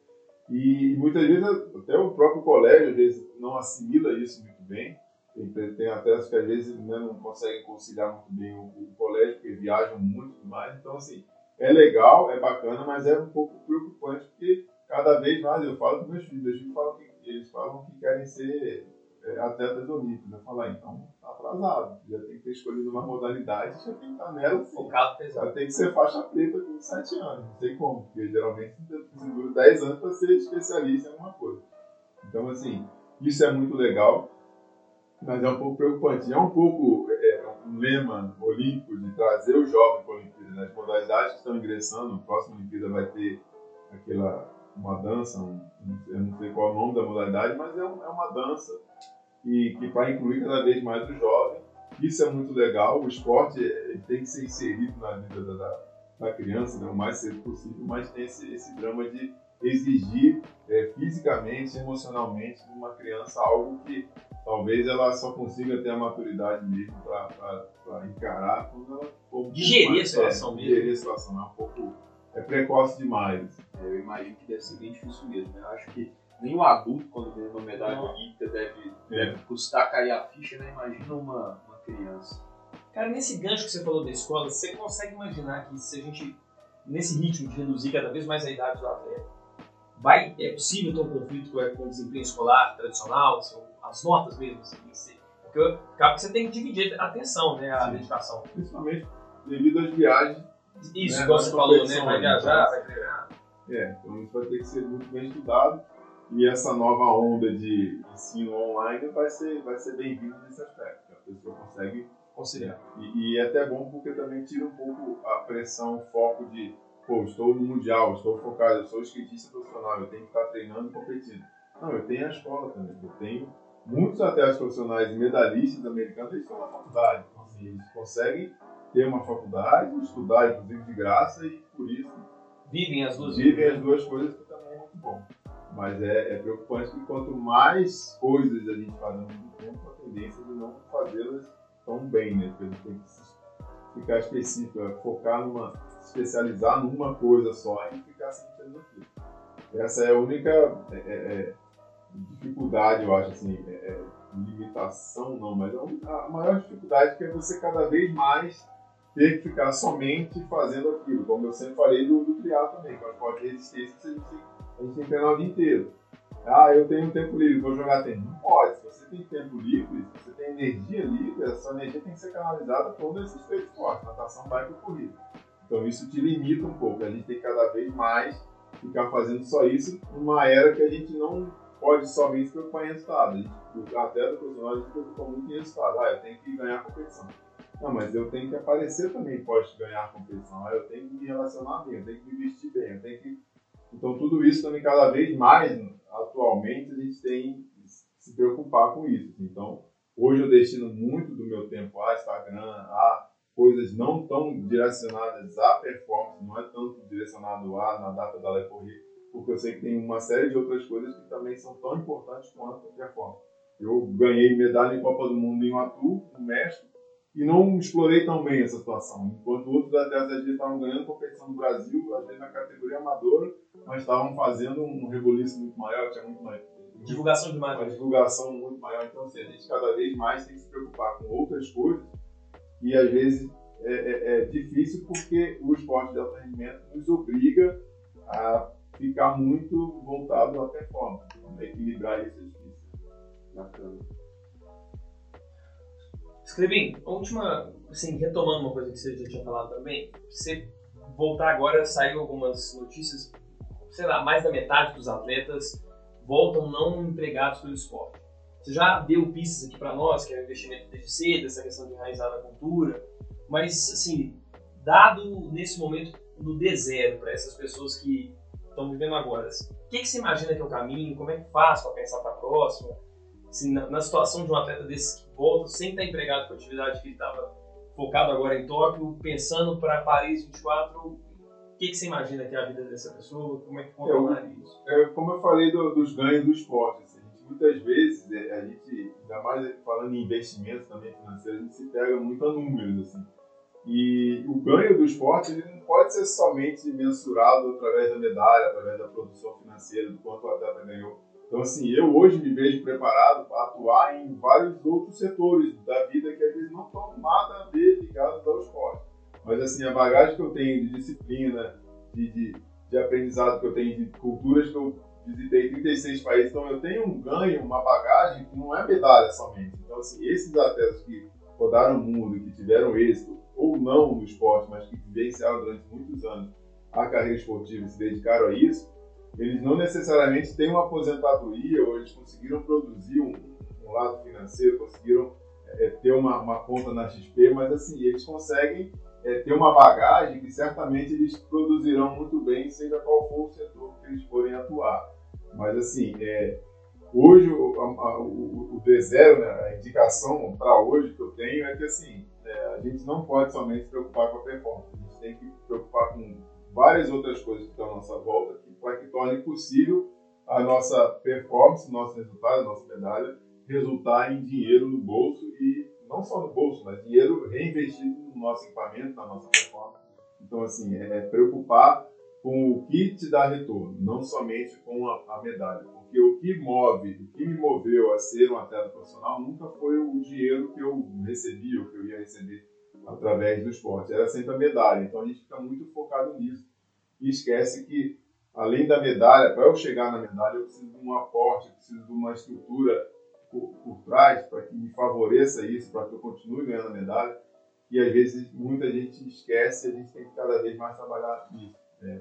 e muitas vezes até o próprio colégio às vezes não assimila isso muito bem. Tem, tem atletas que às vezes né, não conseguem conciliar muito bem o, o, colégio, porque viajam muito mais. Então, assim, é legal, é bacana, mas é um pouco preocupante, porque cada vez mais eu falo com meus filhos, meus filhos falam que, eles falam que querem ser é, atletas olímpicos. Eu falo, ah, então tá atrasado, já tem que ter escolhido uma modalidade, já tem que estar nela. Assim. Focado pesado. Já tem que ser faixa preta com 7 anos, não sei como, porque geralmente você dura 10 anos para ser especialista em alguma coisa. Então, assim, isso é muito legal, mas é um pouco preocupante. É um pouco é, um lema olímpico de trazer o jovem para a Olimpíada. Né? As modalidades que estão ingressando, a próxima Olimpíada vai ter aquela uma dança, um, eu não sei qual é o nome da modalidade, mas é, um, é uma dança e que para incluir cada vez mais o jovem. Isso é muito legal. O esporte tem que ser inserido na vida da, da criança né, o mais cedo possível, mas tem esse, esse drama de exigir é, fisicamente, emocionalmente de uma criança algo que talvez ela só consiga ter a maturidade mesmo para encarar quando ela for digerir mais, a situação é, mesmo. Digerir a situação, é um pouco é precoce demais. É, eu imagino que deve ser bem difícil mesmo. Né? Eu acho que nem o adulto, quando ganha uma medalha olímpica, deve, deve custar cair a ficha, né? Imagina uma, uma criança. Cara, nesse gancho que você falou da escola, você consegue imaginar que se a gente, nesse ritmo de reduzir cada vez mais a idade do atleta, vai, é possível ter um conflito com, o desempenho escolar tradicional, as notas mesmo, assim, porque acaba que você tem que dividir a atenção, né, a Sim. dedicação. Principalmente devido às viagens. Isso, né, igual você falou, né, vai viajar, vai treinar. É, então isso vai ter que ser muito bem estudado e essa nova onda de ensino online vai ser, vai ser bem-vinda nesse aspecto. A pessoa consegue conciliar. E, e é até bom porque também tira um pouco a pressão, o foco de, pô, estou no Mundial, estou focado, eu sou skatista profissional, eu tenho que estar treinando e competindo. Não, eu tenho a escola também. Eu tenho muitos atletas profissionais e medalhistas americanos, eles estão na faculdade. Então, assim, eles conseguem ter uma faculdade, estudar, inclusive, de graça e por isso vivem as duas vivem as duas coisas que também é muito bom. Mas é, é preocupante que quanto mais coisas a gente faz ao mesmo tempo, a tendência de não fazê-las tão bem, né? Porque a gente tem que ficar específico, é focar numa, especializar numa coisa só e ficar sempre fazendo aquilo. Essa é a única é, é, é dificuldade, eu acho, assim, é, é limitação não, mas a maior dificuldade que é você cada vez mais ter que ficar somente fazendo aquilo, como eu sempre falei do, do também, que é um de resistência que a gente, a gente tem que treinar o dia inteiro. Ah, eu tenho tempo livre, vou jogar tênis. Não pode. Se você tem tempo livre, se você tem energia livre, essa energia tem que ser canalizada para um desses três esportes, natação, bike e corrida. Então isso te limita um pouco. A gente tem que cada vez mais ficar fazendo só isso numa era que a gente não pode somente se preocupar em resultado. Gente, até do profissional, a gente preocupa muito em resultado. Ah, eu tenho que ganhar a competição. Não, mas eu tenho que aparecer também pode ganhar a competição. Ah, eu tenho que me relacionar bem, eu tenho que me vestir bem, eu tenho que... Então tudo isso também cada vez mais, atualmente, a gente tem que se preocupar com isso. Então, hoje eu destino muito do meu tempo a Instagram, a coisas não tão direcionadas à performance, não é tanto direcionado a na data da correr, porque eu sei que tem uma série de outras coisas que também são tão importantes quanto a performance. Eu ganhei medalha em Copa do Mundo em Atu, no México, e não explorei tão bem essa situação. Enquanto outros atletas às vezes estavam ganhando competição no Brasil, às vezes na categoria amadora, mas estavam fazendo um rebuliço muito maior, tinha muito mais. Divulgação demais. Uma divulgação muito maior. Então, assim, a gente cada vez mais tem que se preocupar com outras coisas e às vezes é, é, é difícil porque o esporte de alto rendimento nos obriga a ficar muito voltado à performance. Então, equilibrar isso é difícil. Bacana. Escrevi, a última, assim, retomando uma coisa que você já tinha falado também, você voltar agora, saiu algumas notícias, sei lá, mais da metade dos atletas voltam não empregados pelo esporte. Você já deu pistas aqui para nós, que é o investimento desde cedo, essa questão de enraizar na cultura, mas, assim, dado nesse momento no D0 para essas pessoas que estão vivendo agora, o que, que você imagina que é o caminho? Como é que faz para pensar para a próxima? Assim, na, na, situação de um atleta desse que volta, sem estar empregado com a atividade que ele estava focado agora em Tóquio, pensando para Paris 24, o que, que você imagina que é a vida dessa pessoa? Como é que controlaria isso? É, como eu falei do, dos ganhos do esporte, assim, muitas vezes, é, a gente, ainda mais falando em investimentos também financeiros, a gente se pega muito a números. Assim. E o ganho do esporte ele não pode ser somente mensurado através da medalha, através da produção financeira, do quanto o atleta ganhou então, assim, eu hoje me vejo preparado para atuar em vários outros setores da vida que às vezes não estão nada a ver ligados ao esporte. Mas, assim, a bagagem que eu tenho de disciplina, de, de, de aprendizado que eu tenho, de culturas que eu visitei 36 países, então eu tenho um ganho, uma bagagem que não é medalha somente. Então, assim, esses atletas que rodaram o mundo, que tiveram êxito, ou não no esporte, mas que vivenciaram durante muitos anos a carreira esportiva e se dedicaram a isso, eles não necessariamente têm uma aposentadoria ou eles conseguiram produzir um, um lado financeiro, conseguiram é, ter uma, uma, conta na XP, mas assim, eles conseguem é, ter uma bagagem que certamente eles produzirão muito bem, seja qual for o setor que eles forem atuar. Mas assim, é, hoje o, a, o, o D0, né, a indicação para hoje que eu tenho é que assim, é, a gente não pode somente se preocupar com a performance, a gente tem que se preocupar com várias outras coisas que estão à nossa volta para que torne possível a nossa performance, nosso resultado, nossa medalha, resultar em dinheiro no bolso e não só no bolso, mas dinheiro reinvestido no nosso equipamento, na nossa performance. Então, assim, é preocupar com o que te dá retorno, não somente com a, a medalha. Porque o que move, o que me moveu a ser um atleta profissional nunca foi o dinheiro que eu recebi ou que eu ia receber através do esporte, era sempre a medalha. Então a gente fica muito focado nisso e esquece que, além da medalha, para eu chegar na medalha, eu preciso de um aporte, eu preciso de uma estrutura por, por trás para que me favoreça isso, para que eu continue ganhando a medalha. E às vezes muita gente esquece a gente tem que cada vez mais trabalhar nisso. É,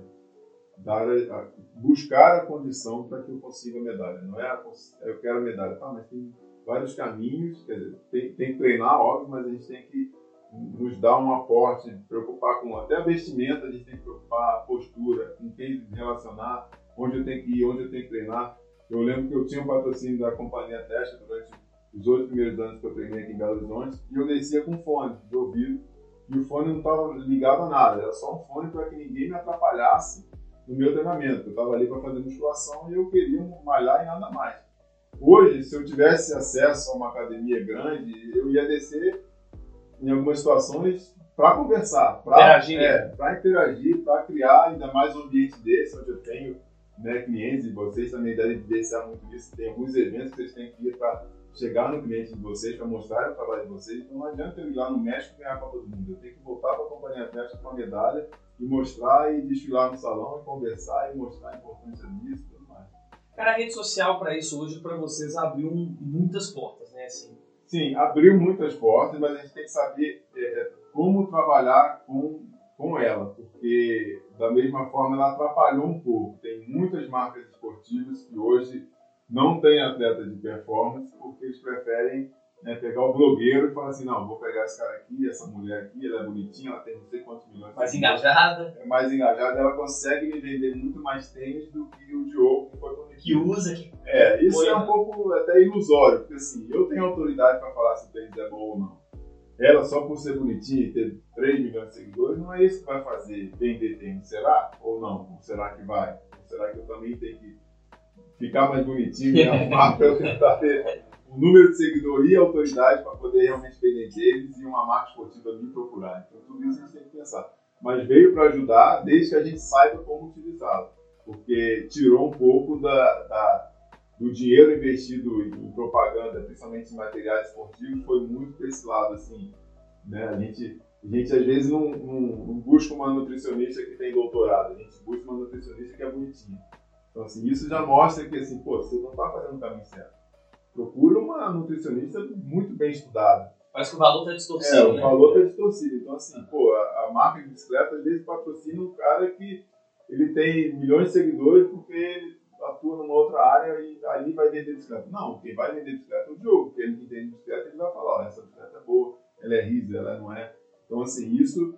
dar a, buscar a condição para que eu consiga a medalha. Não é a, eu quero a medalha, tá, mas tem vários caminhos, quer dizer, tem, tem que treinar, óbvio, mas a gente tem que nos dar um aporte, preocupar com até a vestimenta, a gente tem que preocupar a postura, com quem relacionar, onde eu tenho que ir, onde eu tenho que treinar. Eu lembro que eu tinha um patrocínio da companhia Testa durante os oito primeiros anos que eu treinei aqui em Belo Horizonte e eu descia com fone de ouvido e o fone não estava ligado a nada, era só um fone para que ninguém me atrapalhasse no meu treinamento. Eu estava ali para fazer musculação e eu queria malhar e nada mais. Hoje, se eu tivesse acesso a uma academia grande, eu ia descer em algumas situações para conversar, para interagir, é, para interagir, para criar ainda mais um ambiente desse, onde eu tenho né, clientes e vocês também devem evidenciar muito isso. Tem alguns eventos que vocês têm que ir para chegar no cliente de vocês, para mostrar o trabalho de vocês. Então não adianta eu ir lá no México e ganhar para todo mundo. Eu tenho que voltar para a companhia Atlética com a medalha e mostrar e desfilar no salão e conversar e mostrar a importância disso e tudo mais. Cara, a rede social para isso hoje, para vocês, abriu muitas portas, né? Assim. Sim, abriu muitas portas, mas a gente tem que saber é, é, como trabalhar com, com ela, porque da mesma forma ela atrapalhou um pouco. Tem muitas marcas esportivas que hoje não têm atleta de performance porque eles preferem né, pegar o blogueiro e falar assim, não, vou pegar esse cara aqui, essa mulher aqui, ela é bonitinha, ela tem não sei quantos milhões. Mais engajada. É mais engajada, ela consegue me vender muito mais tênis do que o Diogo que foi conectado. Que usa, que... É, isso foi, é um né? pouco até ilusório, porque assim, eu tenho autoridade para falar se o tênis é bom ou não. Ela só por ser bonitinha e ter 3 milhões de seguidores, não é isso que vai fazer vender tênis, será? Ou não? Ou será que vai? Ou será que eu também tenho que ficar mais bonitinho e arrumar para eu tentar ter o número de seguidores e autoridade para poder realmente vender deles e uma marca esportiva me procurar. Então, tudo isso a gente tem que pensar. Mas veio para ajudar desde que a gente saiba como utilizá-lo. Porque tirou um pouco da, da, do dinheiro investido em propaganda, principalmente em materiais esportivos, foi muito para esse lado. Assim, né? a, gente, a gente às vezes não, não, não busca uma nutricionista que tem doutorado, a gente busca uma nutricionista que é bonitinha. Então, assim, isso já mostra que assim, pô, você não está fazendo o caminho certo procura uma nutricionista muito bem estudada. Parece que o valor está distorcido. É, né? o valor está distorcido. Então, assim, pô, a, a, marca de bicicleta às vezes patrocina um cara que ele tem milhões de seguidores porque ele atua numa outra área e ali vai vender bicicleta. Não, quem vai vender bicicleta é o Diogo, porque ele que entende de bicicleta, ele vai falar, essa bicicleta é boa, ela é risa, ela não é. Então, assim, isso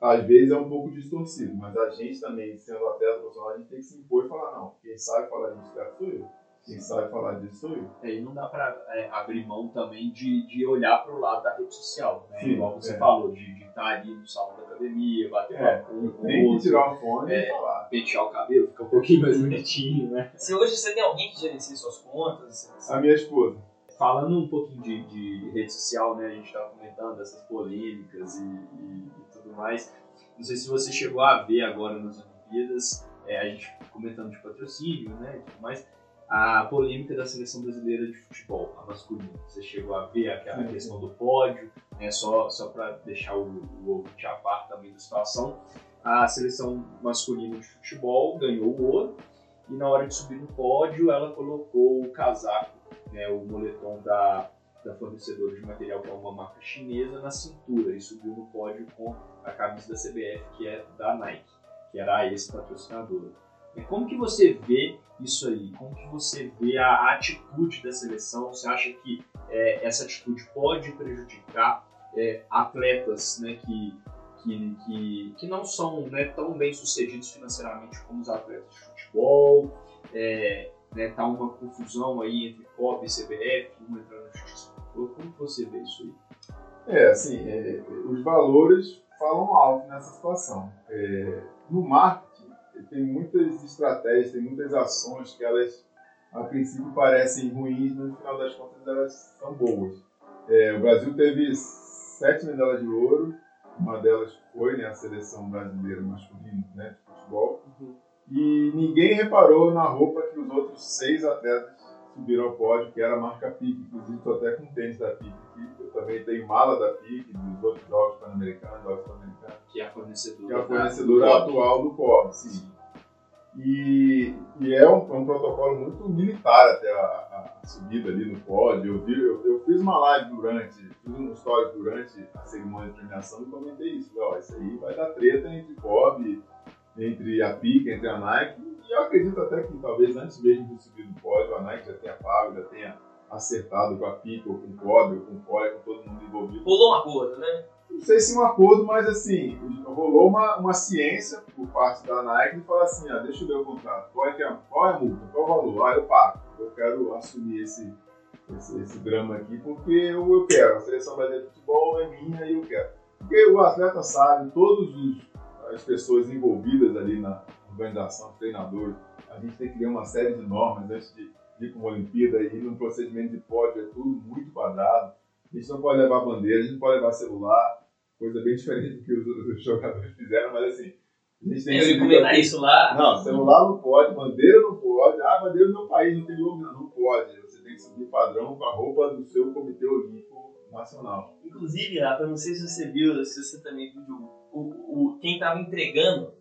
às vezes é um pouco distorcido, mas a gente também, sendo atleta profissional, a gente tem que se impor e falar, não, quem sabe falar de bicicleta sou eu. Quem sabe falar disso. É, e não dá para é, abrir mão também de, de olhar para o lado da rede social, né? Sim, Igual você é. falou, de estar tá ali no salão da academia, bater é, papo com o Tem que tirar o fone é, e falar. Pentear o cabelo, ficar um pouquinho mais bonitinho, né? Se hoje você tem alguém que gerencia suas contas... A minha esposa. Falando um pouquinho de, de rede social, né? A gente estava comentando essas polêmicas e, e, e, tudo mais. Não sei se você chegou a ver agora nas Olimpíadas, é, a gente comentando de patrocínio, né? E tudo mais a polêmica da seleção brasileira de futebol, a masculina. Você chegou a ver aquela questão do pódio, né, só, só para deixar o, o ouvinte a par também da situação. A seleção masculina de futebol ganhou o ouro e na hora de subir no pódio ela colocou o casaco, né, o moletom da, da fornecedora de material, que é uma marca chinesa, na cintura e subiu no pódio com a camisa da CBF, que é da Nike, que era a ex-patrocinadora. Como que você vê isso aí? Como que você vê a atitude da seleção? Você acha que é, essa atitude pode prejudicar é, atletas né, que, que, que, que, não são né, tão bem sucedidos financeiramente como os atletas de futebol? É, né, tá uma confusão aí entre COB e CBF, um entrando na justiça. Como você vê isso aí? É, assim, é, os valores falam alto nessa situação. É, no marketing, tem muitas estratégias, tem muitas ações que elas, a princípio, parecem ruins, mas no final das contas elas são boas. É, o Brasil teve sete medalhas de ouro, uma delas foi né, a seleção brasileira masculina né, de futebol. Uhum. E ninguém reparou na roupa que os outros seis atletas subiram ao pódio, que era a marca PIC. Inclusive, estou até com tênis da PIC aqui. Eu também tenho mala da PIC, dos outros jogos pan-americanos, jogos pan-americanos. Que é a fornecedora, que é a fornecedora atual do POB, sim. E, e é um, um, protocolo muito militar até a, a, subida ali no pódio. Eu, vi, eu, eu, fiz uma live durante, fiz um story durante a cerimônia de premiação e comentei isso. Ó, isso aí vai dar treta entre POB, entre a PIC, entre a Nike. E eu acredito até que talvez antes mesmo de subir no pódio, a Nike já tenha pago, já tenha acertado com a PIC, ou com o POB, ou com o POI, com todo mundo envolvido. Rolou um acordo, né? Não sei se um acordo, mas assim, rolou uma, uma ciência por parte da Nike de falar assim, ah, deixa eu ver o contrato, qual é, que é, qual é a multa, qual é o valor? Ah, eu pago, eu quero assumir esse, esse, esse drama aqui porque eu, eu quero, a seleção brasileira de futebol é minha e eu quero. Porque o atleta sabe, todas as pessoas envolvidas ali na organização, treinadores, a gente tem que ver uma série de normas antes de ir para uma Olimpíada e num procedimento de pódio é tudo muito quadrado. A gente não pode levar bandeira, a gente não pode levar celular, coisa bem diferente do que os outros jogadores fizeram, mas assim. A gente tem eu ia comentar isso lá. Não, celular não pode, bandeira não pode. Ah, bandeira do meu país não tem logo, não, não pode. Você tem que subir padrão com a roupa do seu Comitê Olímpico Nacional. Inclusive, Rafa, eu não sei se você viu, se você também viu, o, o, quem estava entregando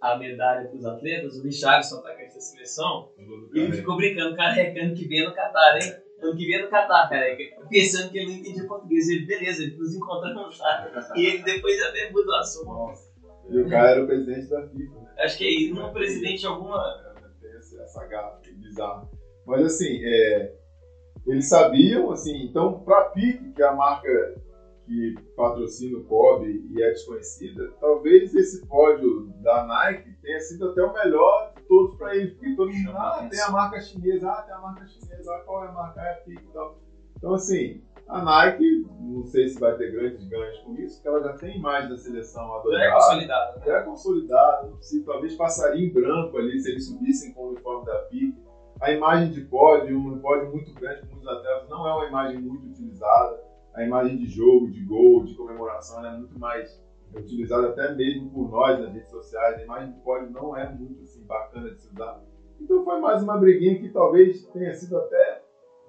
a medalha para os atletas, o Richardson, atacante da seleção, ele ficou brincando, carregando que vem no Catar, hein? Ano que vem no Catar, cara. Pensando que ele não entendia português. Ele, beleza, ele nos encontramos lá. E ele depois até mudou a sua. E o cara era o presidente da FIFA, né? Acho que é isso, um presidente de alguma. Tem essa gafa bizarra. Mas assim, é, eles sabiam, assim, então, para a PIC, que é a marca que patrocina o COB e é desconhecida, talvez esse pódio da Nike tenha sido até o melhor todos para eles, porque todo mundo, ah, tem a marca chinesa, ah, tem a marca chinesa, ah, qual é a marca? É a PIC e tal. Então, assim, a Nike, não sei se vai ter grandes ganhos com isso, porque ela já tem imagem da seleção adorada. Já é consolidada. Né? Já é consolidada, talvez passaria em branco ali se eles subissem com o uniforme da PIC. A imagem de pódio, um pódio muito grande com muitos atletas, não é uma imagem muito utilizada a imagem de jogo, de gol, de comemoração é muito mais utilizada até mesmo por nós nas redes sociais. A imagem de pódio não é muito assim, bacana de se usar. Então foi mais uma briguinha que talvez tenha sido até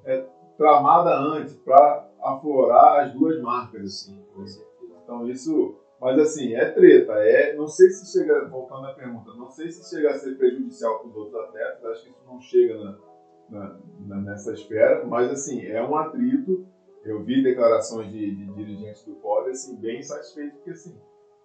é, tramada antes para aflorar as duas marcas. Assim. Então isso, mas assim, é treta. É, não sei se chega, voltando à pergunta, não sei se chega a ser prejudicial para os outros atletas, acho que isso não chega na, na, na, nessa esfera, mas assim, é um atrito eu vi declarações de, de dirigentes do COD assim, bem satisfeitos, porque assim,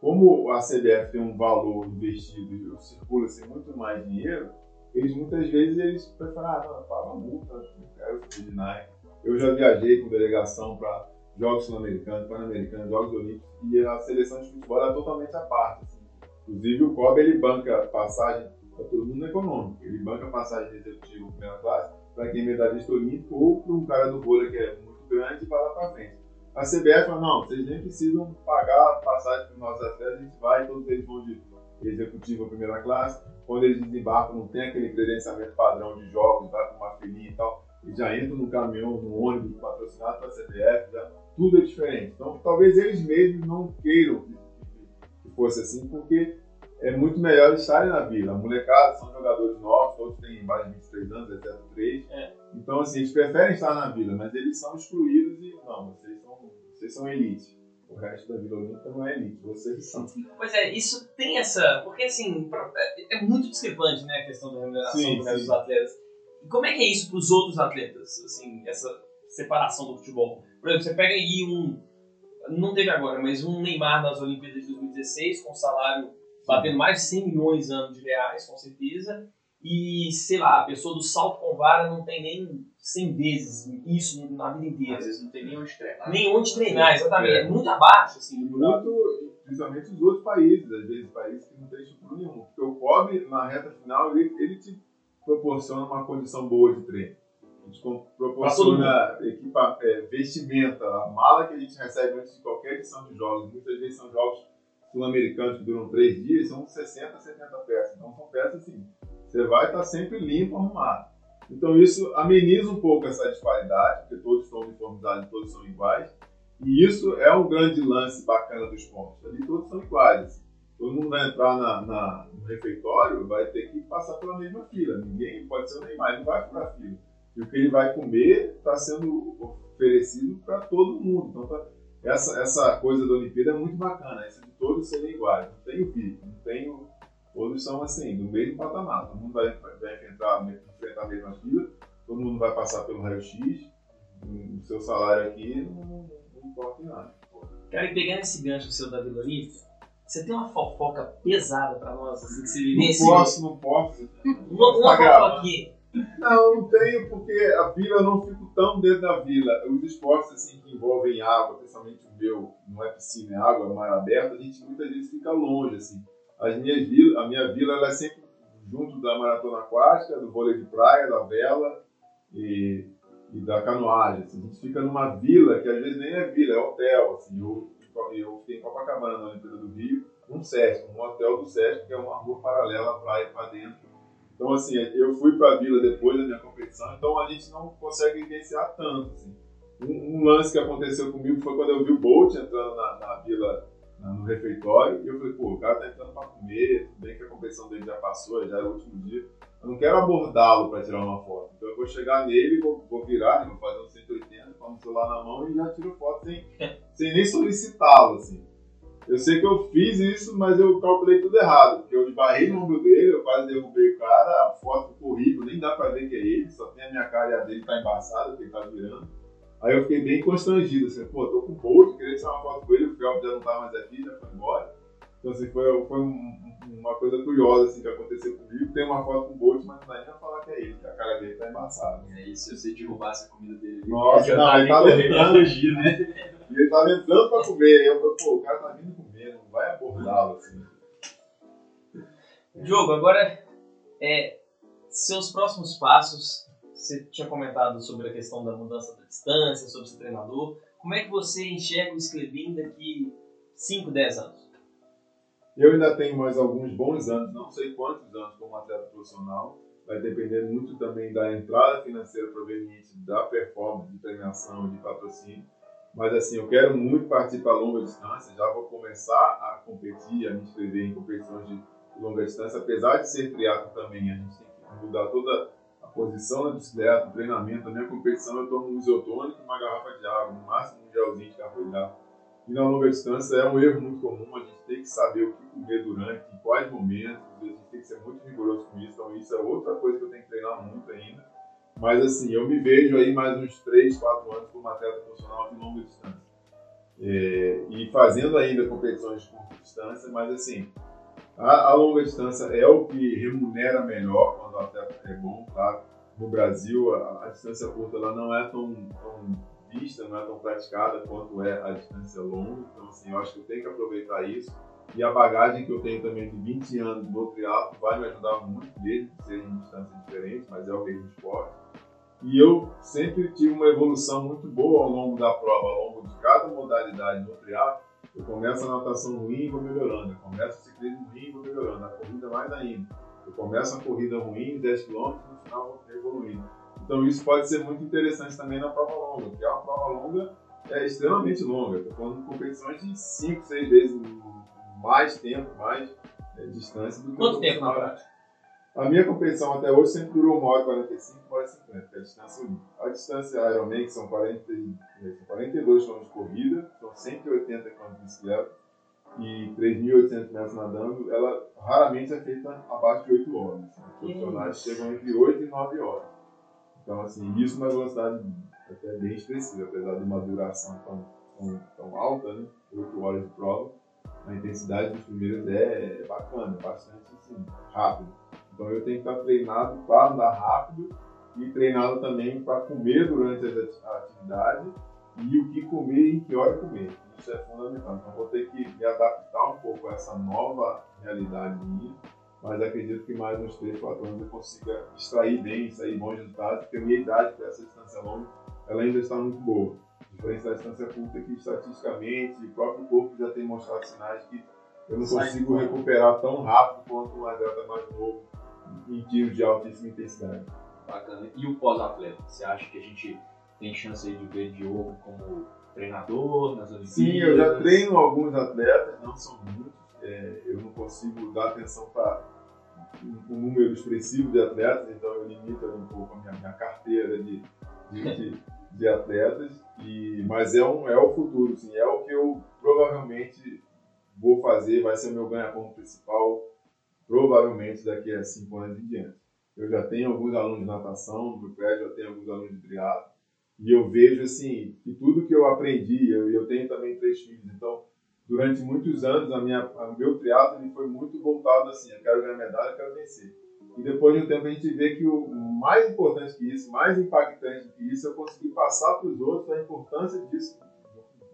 como a CBF tem um valor investido e circula assim, muito mais dinheiro, eles muitas vezes eles preferem, ah, não, paga multa, não quero de Nike. Eu já viajei com delegação para Jogos Sul-Americanos, Pan-Americanos, Jogos Olímpicos, e a seleção de futebol é totalmente à parte. Assim. Inclusive o COB ele banca passagem para todo mundo econômico, ele banca passagem executiva primeira classe para quem é medalhista olímpico ou para um cara do vôlei que é grande e vai lá para frente. A CBF falou, não, vocês nem precisam pagar passagem para os nossos atletas, a gente vai, todos eles vão de executivo a primeira classe. Quando eles desembarcam, não tem aquele credenciamento padrão de jogos, vai com uma filhinha e tal. Eles já entram no caminhão, no ônibus patrocinado pela CBF, já, tudo é diferente. Então, talvez eles mesmos não queiram que, que fosse assim, porque é muito melhor estarem na vila. A molecada são jogadores novos, todos têm mais de 23 anos, exceto 3. É. Então, assim, eles preferem estar na vila, mas eles são excluídos e, não, vocês são, vocês são elite. O resto da Vila Olímpica não é elite, vocês são. Pois é, isso tem essa. Porque, assim, é, é muito discrepante, né, a questão da remuneração sim, do resto dos atletas. E como é que é isso para os outros atletas, assim, essa separação do futebol? Por exemplo, você pega aí um. Não teve agora, mas um Neymar nas Olimpíadas de 2016, com salário batendo mais de 100 milhões de anos de reais, com certeza e, sei lá, a pessoa do salto com vara não tem nem 100 vezes isso na vida inteira. Às vezes não tem nem onde treinar. Nem onde treinar, exatamente. É, muito abaixo, assim. Muito, principalmente os outros países, às vezes países que não têm estrutura nenhuma. Porque o COB, na reta final, ele, ele te proporciona uma condição boa de treino. A gente proporciona equipa, é, vestimenta, a mala que a gente recebe antes de qualquer edição de jogos. Muitas vezes são jogos sul-americanos que duram três dias, são 60, 70 peças. Então são peças assim, você vai estar sempre limpo, arrumado. Então isso ameniza um pouco essa disparidade, porque todos estão uniformizados, todos são iguais. E isso é um grande lance bacana do esporte. Ali todos são iguais. Assim. Todo mundo vai entrar na, na, no refeitório, vai ter que passar pela mesma fila. Ninguém pode ser o Neymar, não vai para a fila. E o que ele vai comer está sendo oferecido para todo mundo. Então, tá, essa, essa coisa da Olimpíada é muito bacana. Todos serem iguais. Não tem o pico, não tem o... Todos são assim, do mesmo patamar. Todo mundo vai, vai enfrentar, enfrentar a mesma fila, todo mundo vai passar pelo raio-x. O seu salário aqui não, não importa em nada. Cara, e pegando esse gancho seu da Vila Olímpica, você tem uma fofoca pesada pra nós, assim, que você vivenciou? Não posso, não posso. Uma, uma fofoca aqui. Não, não tenho, porque a vila eu não fico tão dentro da vila. Os esportes assim, que envolvem água, principalmente o meu, não é piscina, é água, é mar aberto, a gente muitas vezes fica longe. Assim. As minhas vila, a minha vila ela é sempre junto da maratona aquática, do vôlei de praia, da vela e, e da canoagem. Assim. A gente fica numa vila que às vezes nem é vila, é hotel. Assim. Eu, eu fiquei em Copacabana, na Olimpíada do Rio, um Sesc, um hotel do Sesc, que é uma rua paralela à praia para dentro então, assim, eu fui para a Vila depois da minha competição, então a gente não consegue vivenciar tanto. Assim. Um, um, lance que aconteceu comigo foi quando eu vi o Bolt entrando na, na Vila, na, no refeitório, e eu falei, pô, o cara tá entrando para comer, bem que a competição dele já passou, já era o último dia. Eu não quero abordá-lo para tirar uma foto. Então eu vou chegar nele, vou, vou virar, vou fazer um 180 com o celular na mão e já tiro foto sem, sem nem solicitá-lo, assim. Eu sei que eu fiz isso, mas eu calculei tudo errado. Porque eu esbarrei no ombro dele, eu quase derrubei o cara, a foto ficou horrível, nem dá pra ver que é ele, só tem a minha cara e a dele tá embaçada, porque ele tá virando. Aí eu fiquei bem constrangido, assim, pô, tô com o Bolt, queria tirar uma foto com ele, o Phelps já não tá mais aqui, já foi embora. Então, assim, foi, foi um, uma coisa curiosa, assim, que aconteceu comigo. Tem uma foto com o Bolt, mas não dá nem pra falar que é ele, que a cara dele tá embaçada. E aí, se você derrubasse a comida dele, Nossa, não, tá ele tava correndo, fugir, né? E ele tava entrando pra comer, e eu falei, pô, o cara tá vindo comer, não vai abordá-lo, assim. Diogo, agora, é, seus próximos passos, você tinha comentado sobre a questão da mudança da distância, sobre ser treinador. Como é que você enxerga o Esclevin daqui 5, 10 anos? Eu ainda tenho mais alguns bons anos, não sei quantos anos como atleta profissional. Vai depender muito também da entrada financeira proveniente da performance, de premiação, de patrocínio. Mas assim, eu quero muito participar a longa distância. Já vou começar a competir, a me inscrever em competições de longa distância. Apesar de ser triatlo também, a gente tem que mudar toda a posição na bicicleta, o treinamento. Na minha competição eu tomo um isotônico e uma garrafa de água, no máximo um gelzinho de carboidrato. E na longa distância é um erro muito comum, a gente tem que saber o que comer durante, em quais momentos, a gente tem que ser muito rigoroso com isso, então isso é outra coisa que eu tenho que treinar muito ainda. Mas assim, eu me vejo aí mais uns 3, 4 anos como atleta profissional de longa distância. É, e fazendo ainda competições de curta distância, mas assim, a, a, longa distância é o que remunera melhor quando o atleta é bom, claro. No Brasil, a, a distância curta ela não é tão, tão não é tão praticada quanto é a distância longa. Então, assim, eu acho que eu tenho que aproveitar isso. E a bagagem que eu tenho também de 20 anos no triatlo vai me ajudar muito, mesmo que seja em distâncias diferentes, mas é o mesmo esporte. E eu sempre tive uma evolução muito boa ao longo da prova, ao longo de cada modalidade no triatlo. Eu começo a natação ruim e vou melhorando, eu começo o ciclismo ruim e vou melhorando, a corrida mais ainda. Eu começo a corrida ruim, 10 km, no final vou evoluindo. Então isso pode ser muito interessante também na prova longa, porque a prova longa é extremamente longa. Estou falando de competições de 5, 6 vezes mais tempo, mais é, distância do que Quanto tempo na prática? A minha competição até hoje sempre durou 1 hora e 45, 1 hora e 50, que é a distância olímpica. A distância Ironman, que são 40, 42 km de corrida, são 180 km de bicicleta e 3.800 metros nadando, ela raramente é feita abaixo de 8 horas. Os profissionais chegam entre 8 e 9 horas. Então, assim, isso na velocidade até bem expressiva, apesar de uma duração tão, tão, tão alta, né? 8 horas de prova, a intensidade dos primeiros é, é bacana, bastante assim, rápido. Então eu tenho que estar treinado para andar rápido e treinado também para comer durante a atividade e o que comer e em que hora comer. Isso é fundamental. Então vou ter que me adaptar um pouco a essa nova realidade minha mas acredito que mais uns 3, 4 anos eu consiga extrair bem, extrair bons resultados, porque a minha idade para essa distância longa, ela ainda está muito boa. Diferente da distância curta, que estatisticamente o próprio corpo já tem mostrado sinais que eu não consigo recuperar tão rápido quanto um atleta mais novo em tiros de altíssima intensidade. Bacana. E o pós-atleta? Você acha que a gente tem chance de ver Diogo como treinador nas Olimpíadas? Sim, eu já treino alguns atletas, não são muitos. É, eu não consigo dar atenção para um número expressivo de atletas, então eu limito um pouco a minha, minha carteira de, de, de, de, atletas. E, mas é, um, é o futuro, sim, é o que eu provavelmente vou fazer, vai ser o meu ganha-pão principal, provavelmente daqui a cinco anos em diante. Eu já tenho alguns alunos de natação, no prédio já tenho alguns alunos de triatlo, e eu vejo assim que tudo que eu aprendi, eu, eu tenho também três filhos, então durante muitos anos a minha, o meu triatlo foi muito voltado assim, eu quero ganhar medalha, eu quero vencer. E depois de um tempo a gente vê que o mais importante que isso, mais impactante que isso, eu consegui passar para os outros a importância disso,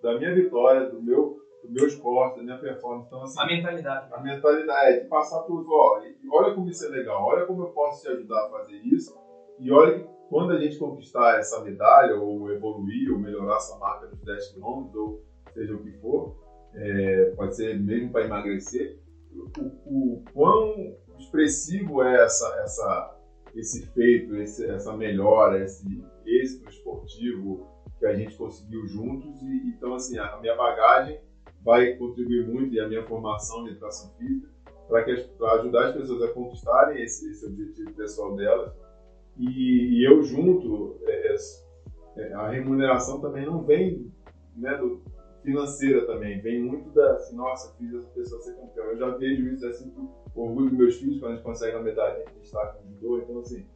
da minha vitória, do meu do meu esporte, da minha performance. Então, assim, a mentalidade. A mentalidade é de passar por ó, olha como isso é legal, olha como eu posso te ajudar a fazer isso, e olha que quando a gente conquistar essa medalha, ou evoluir, ou melhorar essa marca dos 10 km, ou seja o que for, é, pode ser mesmo para emagrecer, o, o, quão expressivo é essa, essa, esse feito, esse, essa melhora, esse êxito esportivo que a gente conseguiu juntos. E, então, assim, a minha bagagem vai contribuir muito e a minha formação de educação física para ajudar as pessoas a conquistarem esse, esse objetivo pessoal delas. E, e eu junto, é, é, a remuneração também não vem né, do, financeira também, vem muito da, assim, nossa, fiz essa pessoa ser campeão. Eu já vejo isso, assim, o orgulho dos meus filhos quando a gente consegue uma medalha de destaque no judô, então assim,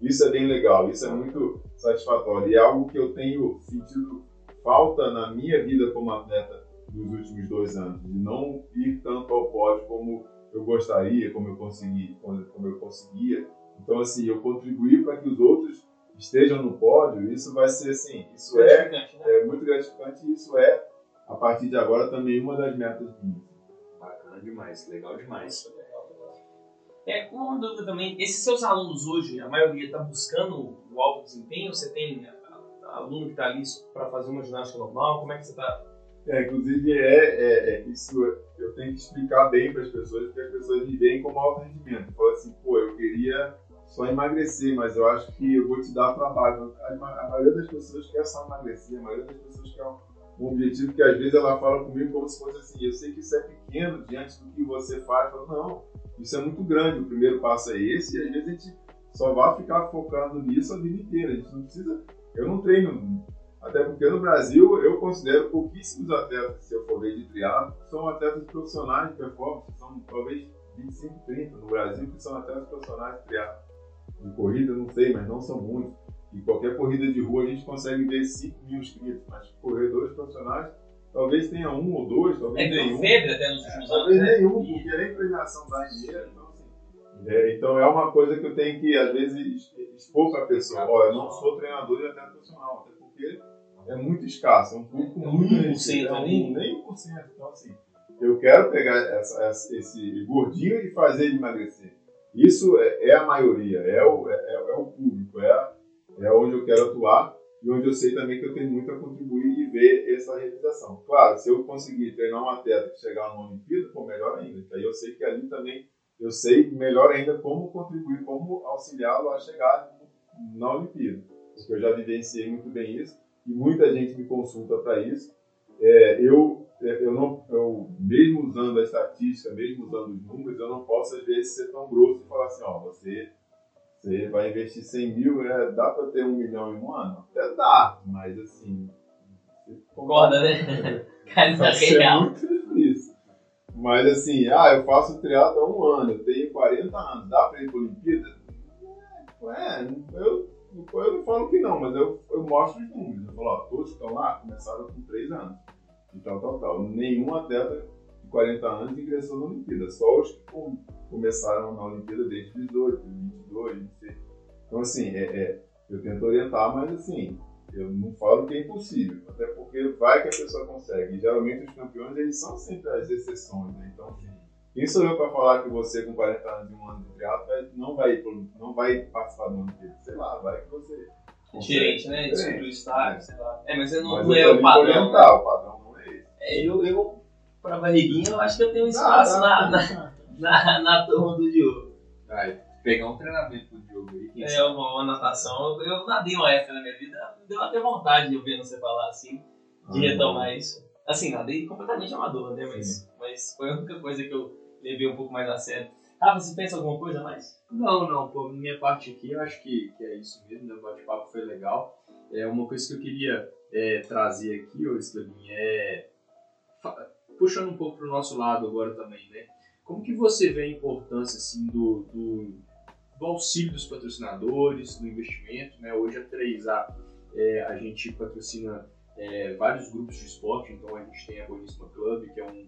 isso é bem legal, isso é muito satisfatório e é algo que eu tenho sentido falta na minha vida como atleta nos últimos dois anos, de não ir tanto ao pódio como eu gostaria, como eu consegui, como eu conseguia. Então, assim, eu contribuir para que os outros estejam no pódio, isso vai ser, assim, isso é, né? é muito gratificante e isso é, a partir de agora, também uma das metas minhas. Bacana demais, legal demais. É, uma dúvida também, esses seus alunos hoje, a maioria está buscando o alto desempenho? Você tem aluno que está ali para fazer uma ginástica normal? Como é que você está é, inclusive, é, é, é, isso eu tenho que explicar bem para as pessoas, porque as pessoas me veem como alto rendimento. Falam assim, pô, eu queria só emagrecer, mas eu acho que eu vou te dar trabalho. A, a maioria das pessoas quer só emagrecer, a maioria das pessoas quer um, objetivo que às vezes ela fala comigo como se fosse assim, eu sei que isso é pequeno diante do que você faz. Eu falo, não, isso é muito grande, o primeiro passo é esse, e às vezes a gente só vai ficar focando nisso a vida inteira. A gente não precisa. Eu não treino até porque no Brasil eu considero pouquíssimos atletas, se eu for ver de triatlo, são atletas profissionais de performance, são talvez 25, 30 no Brasil que são atletas profissionais de triatlo. De corrida, não sei, mas não são muitos. E qualquer corrida de rua a gente consegue ver 5 mil inscritos, mas corredores profissionais talvez tenha um ou dois, talvez é, nenhum. febre até nos últimos é, anos. Talvez né? nenhum, porque nem premiação dá dinheiro. Então, assim, é, então é uma coisa que eu tenho que, às vezes, expor para a pessoa. Olha, eu não sou treinador de atleta profissional, até porque é muito escasso, é um público é muito 1% é um, nem 1%. Então, assim, eu quero pegar essa, essa, esse gordinho e fazer ele emagrecer. Isso é, é a maioria, é o, é, é, é o público, é, é onde eu quero atuar e onde eu sei também que eu tenho muito a contribuir e ver essa realização. Claro, se eu conseguir treinar um atleta que chegar numa Olimpíada, pô, melhor ainda. Aí eu sei que ali também, eu sei melhor ainda como contribuir, como auxiliá-lo a chegar na Olimpíada. Porque eu já vivenciei muito bem isso e muita gente me consulta para isso. É, eu, é, eu não, eu, mesmo usando a estatística, mesmo usando os números, eu não posso às vezes ser tão grosso e falar assim, ó, você, você vai investir 100 mil, é, dá para ter um milhão em um ano? Até dá, mas assim... Concorda, né? Cara, vai ser muito difícil. Mas assim, ah, eu faço triatlo há um ano, eu tenho 40 anos, dá para ir para a Olimpíada? É, eu eu não falo que não, mas eu, eu mostro os números. Eu falo, ó, todos que estão lá começaram com 3 anos. E tal, tal, tal. Nenhum atleta de 40 anos ingressou na Olimpíada. Só os que começaram na Olimpíada desde 18, 22, 26. Então, assim, é, é, eu tento orientar, mas assim, eu não falo que é impossível. Até porque vai que a pessoa consegue. E geralmente os campeões, eles são sempre as exceções, né? Então, assim, Quem sou eu para falar que você com 40 anos e um ano de triatlo não vai, não vai participar do Olimpíada? Sei lá, vai que você. Diferente, né? Diferente. Descobrir o estágio, sei lá. É, mas eu não, Mas não eu é o padrão. pra né? orientar, o padrão não é esse. É, eu, eu, pra barriguinha, eu acho que eu tenho um espaço na, na, na, na turma do Diogo. Vai pegar um treinamento com o Diogo aí. É uma, uma natação. Eu, eu nadei uma época na minha vida, deu até vontade de vendo você falar assim, de Ah, retomar isso. Assim, nadei completamente amador, né? Mas, mas foi a única coisa que eu levei um pouco mais a sério. Ah, você pensa alguma coisa a mais? Não, não, por minha parte aqui, eu acho que, que é isso mesmo, né? O bate-papo foi legal. É uma coisa que eu queria é, trazer aqui, ô Esclavinha, é puxando um pouco para o nosso lado agora também, né? Como que você vê a importância assim do, do, do auxílio dos patrocinadores, do investimento, né? Hoje a 3A é, a gente patrocina é, vários grupos de esporte, então a gente tem a Boníssima Club, que é um,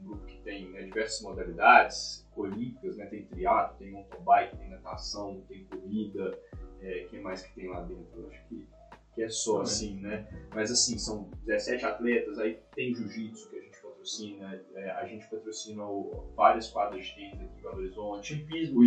um grupo que tem né, diversas modalidades olímpicas, né? Tem triatlo, tem mountain bike, tem natação, tem corrida, é, que mais que tem lá dentro? Eu acho que, que é só assim, né? Mas assim, são 17 atletas, aí tem jiu-jitsu que a gente patrocina, é, a gente patrocina o- várias quadras de tênis aqui em Belo Horizonte, o,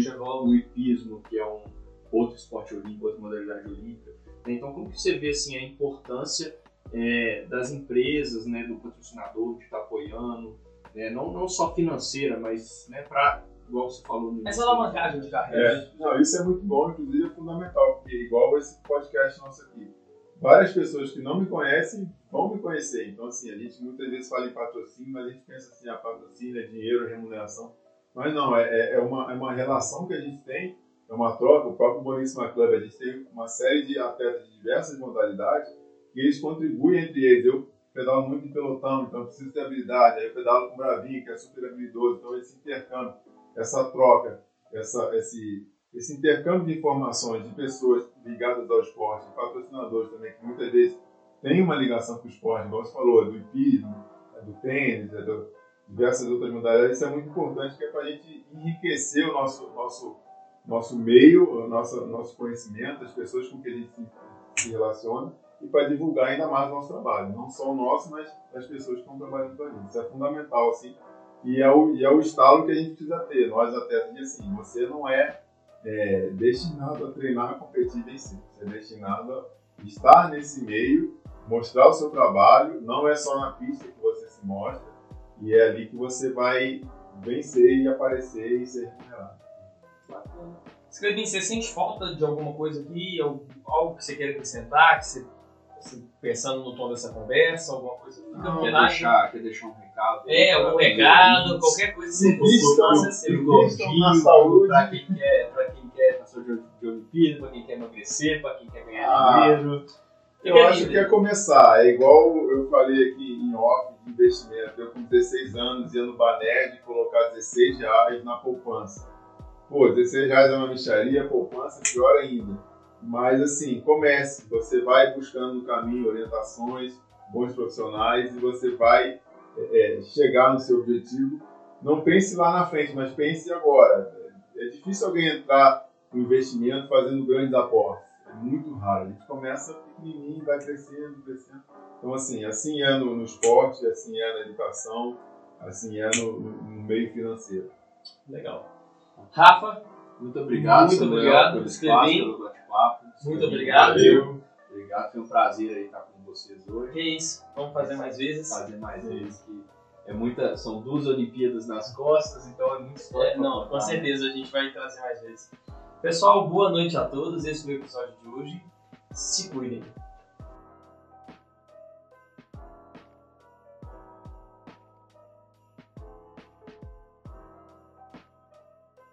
o hipismo, que é um outro esporte olímpico, outra modalidade olímpica. Então, como que você vê assim, a importância é, das empresas, né, do patrocinador que está apoiando, né, não, não só financeira, mas né, para, igual você falou no Essa alavancagem de carreira. É, não, isso é muito bom, inclusive é fundamental, porque igual esse podcast nosso aqui, várias pessoas que não me conhecem vão me conhecer. Então, assim, a gente muitas vezes fala em patrocínio, mas a gente pensa assim, a patrocínio é dinheiro, remuneração. Mas não, é, é- é uma, é uma relação que a gente tem, é uma troca. O próprio Boníssima Club, a gente tem uma série de atletas de diversas modalidades que eles contribuem entre eles. Eu pedalo muito em pelotão, então preciso ter habilidade. Aí eu pedalo com o Bravinho, que é super habilidoso. Então, esse intercâmbio, essa troca, essa, esse, esse intercâmbio de informações de pessoas ligadas ao esporte, de patrocinadores também, que muitas vezes têm uma ligação com o esporte, igual você falou, é do hipismo, é do tênis, é do diversas outras modalidades, isso é muito importante, que é para a gente enriquecer o nosso, nosso, nosso meio, o nosso, nosso conhecimento, as pessoas com que a gente se, relaciona, e para divulgar ainda mais o nosso trabalho, não só o nosso, mas das pessoas que estão trabalhando com a gente. Isso é fundamental, assim, e é o, e é o estalo que a gente precisa ter. Nós atletas, e assim, você não é, é, destinado a treinar, competir e vencer. Você é destinado a estar nesse meio, mostrar o seu trabalho, não é só na pista que você se mostra, e é ali que você vai vencer e aparecer e ser remunerado. Escrevi, você sente falta de alguma coisa aqui? Algo, que você queira acrescentar? Que você, assim, pensando no tom dessa conversa, alguma coisa? Fica à Quer vontade. deixar, quer deixar um recado? É, algum recado, qualquer coisa que você possa ser. invistam na saúde. Pra quem quer, quer de, Olimpíada, pra quem quer emagrecer, pra quem quer ganhar Ah, dinheiro. Eu acho livre. que é começar. É igual eu falei aqui em off de investimento. Eu com 16 anos ia no Baner de colocar 16 reais na poupança. Pô, 16 reais é uma micharia, poupança pior ainda. Mas assim, comece. Você vai buscando no caminho orientações, bons profissionais e você vai é, é, chegar no seu objetivo. Não pense lá na frente, mas pense agora. É difícil alguém entrar no investimento fazendo grandes aportes. É muito raro. A gente começa pequenininho, vai crescendo, crescendo. Então, assim, assim é no, no esporte, assim é na educação, assim é no, no- meio financeiro. Legal. Rafa, Muito obrigado, Muito Samuel, obrigado, pelo espaço, pelo bate-papo. Muito obrigado. Valeu. Obrigado, foi um prazer aí estar com vocês hoje. que isso. Vamos fazer mais vezes. Fazer mais vezes que é muita, são duas Olimpíadas nas costas, então é muito história. É, não, contar. com certeza a gente vai trazer mais vezes. Pessoal, boa noite a todos. Esse foi o episódio de hoje. Se cuidem.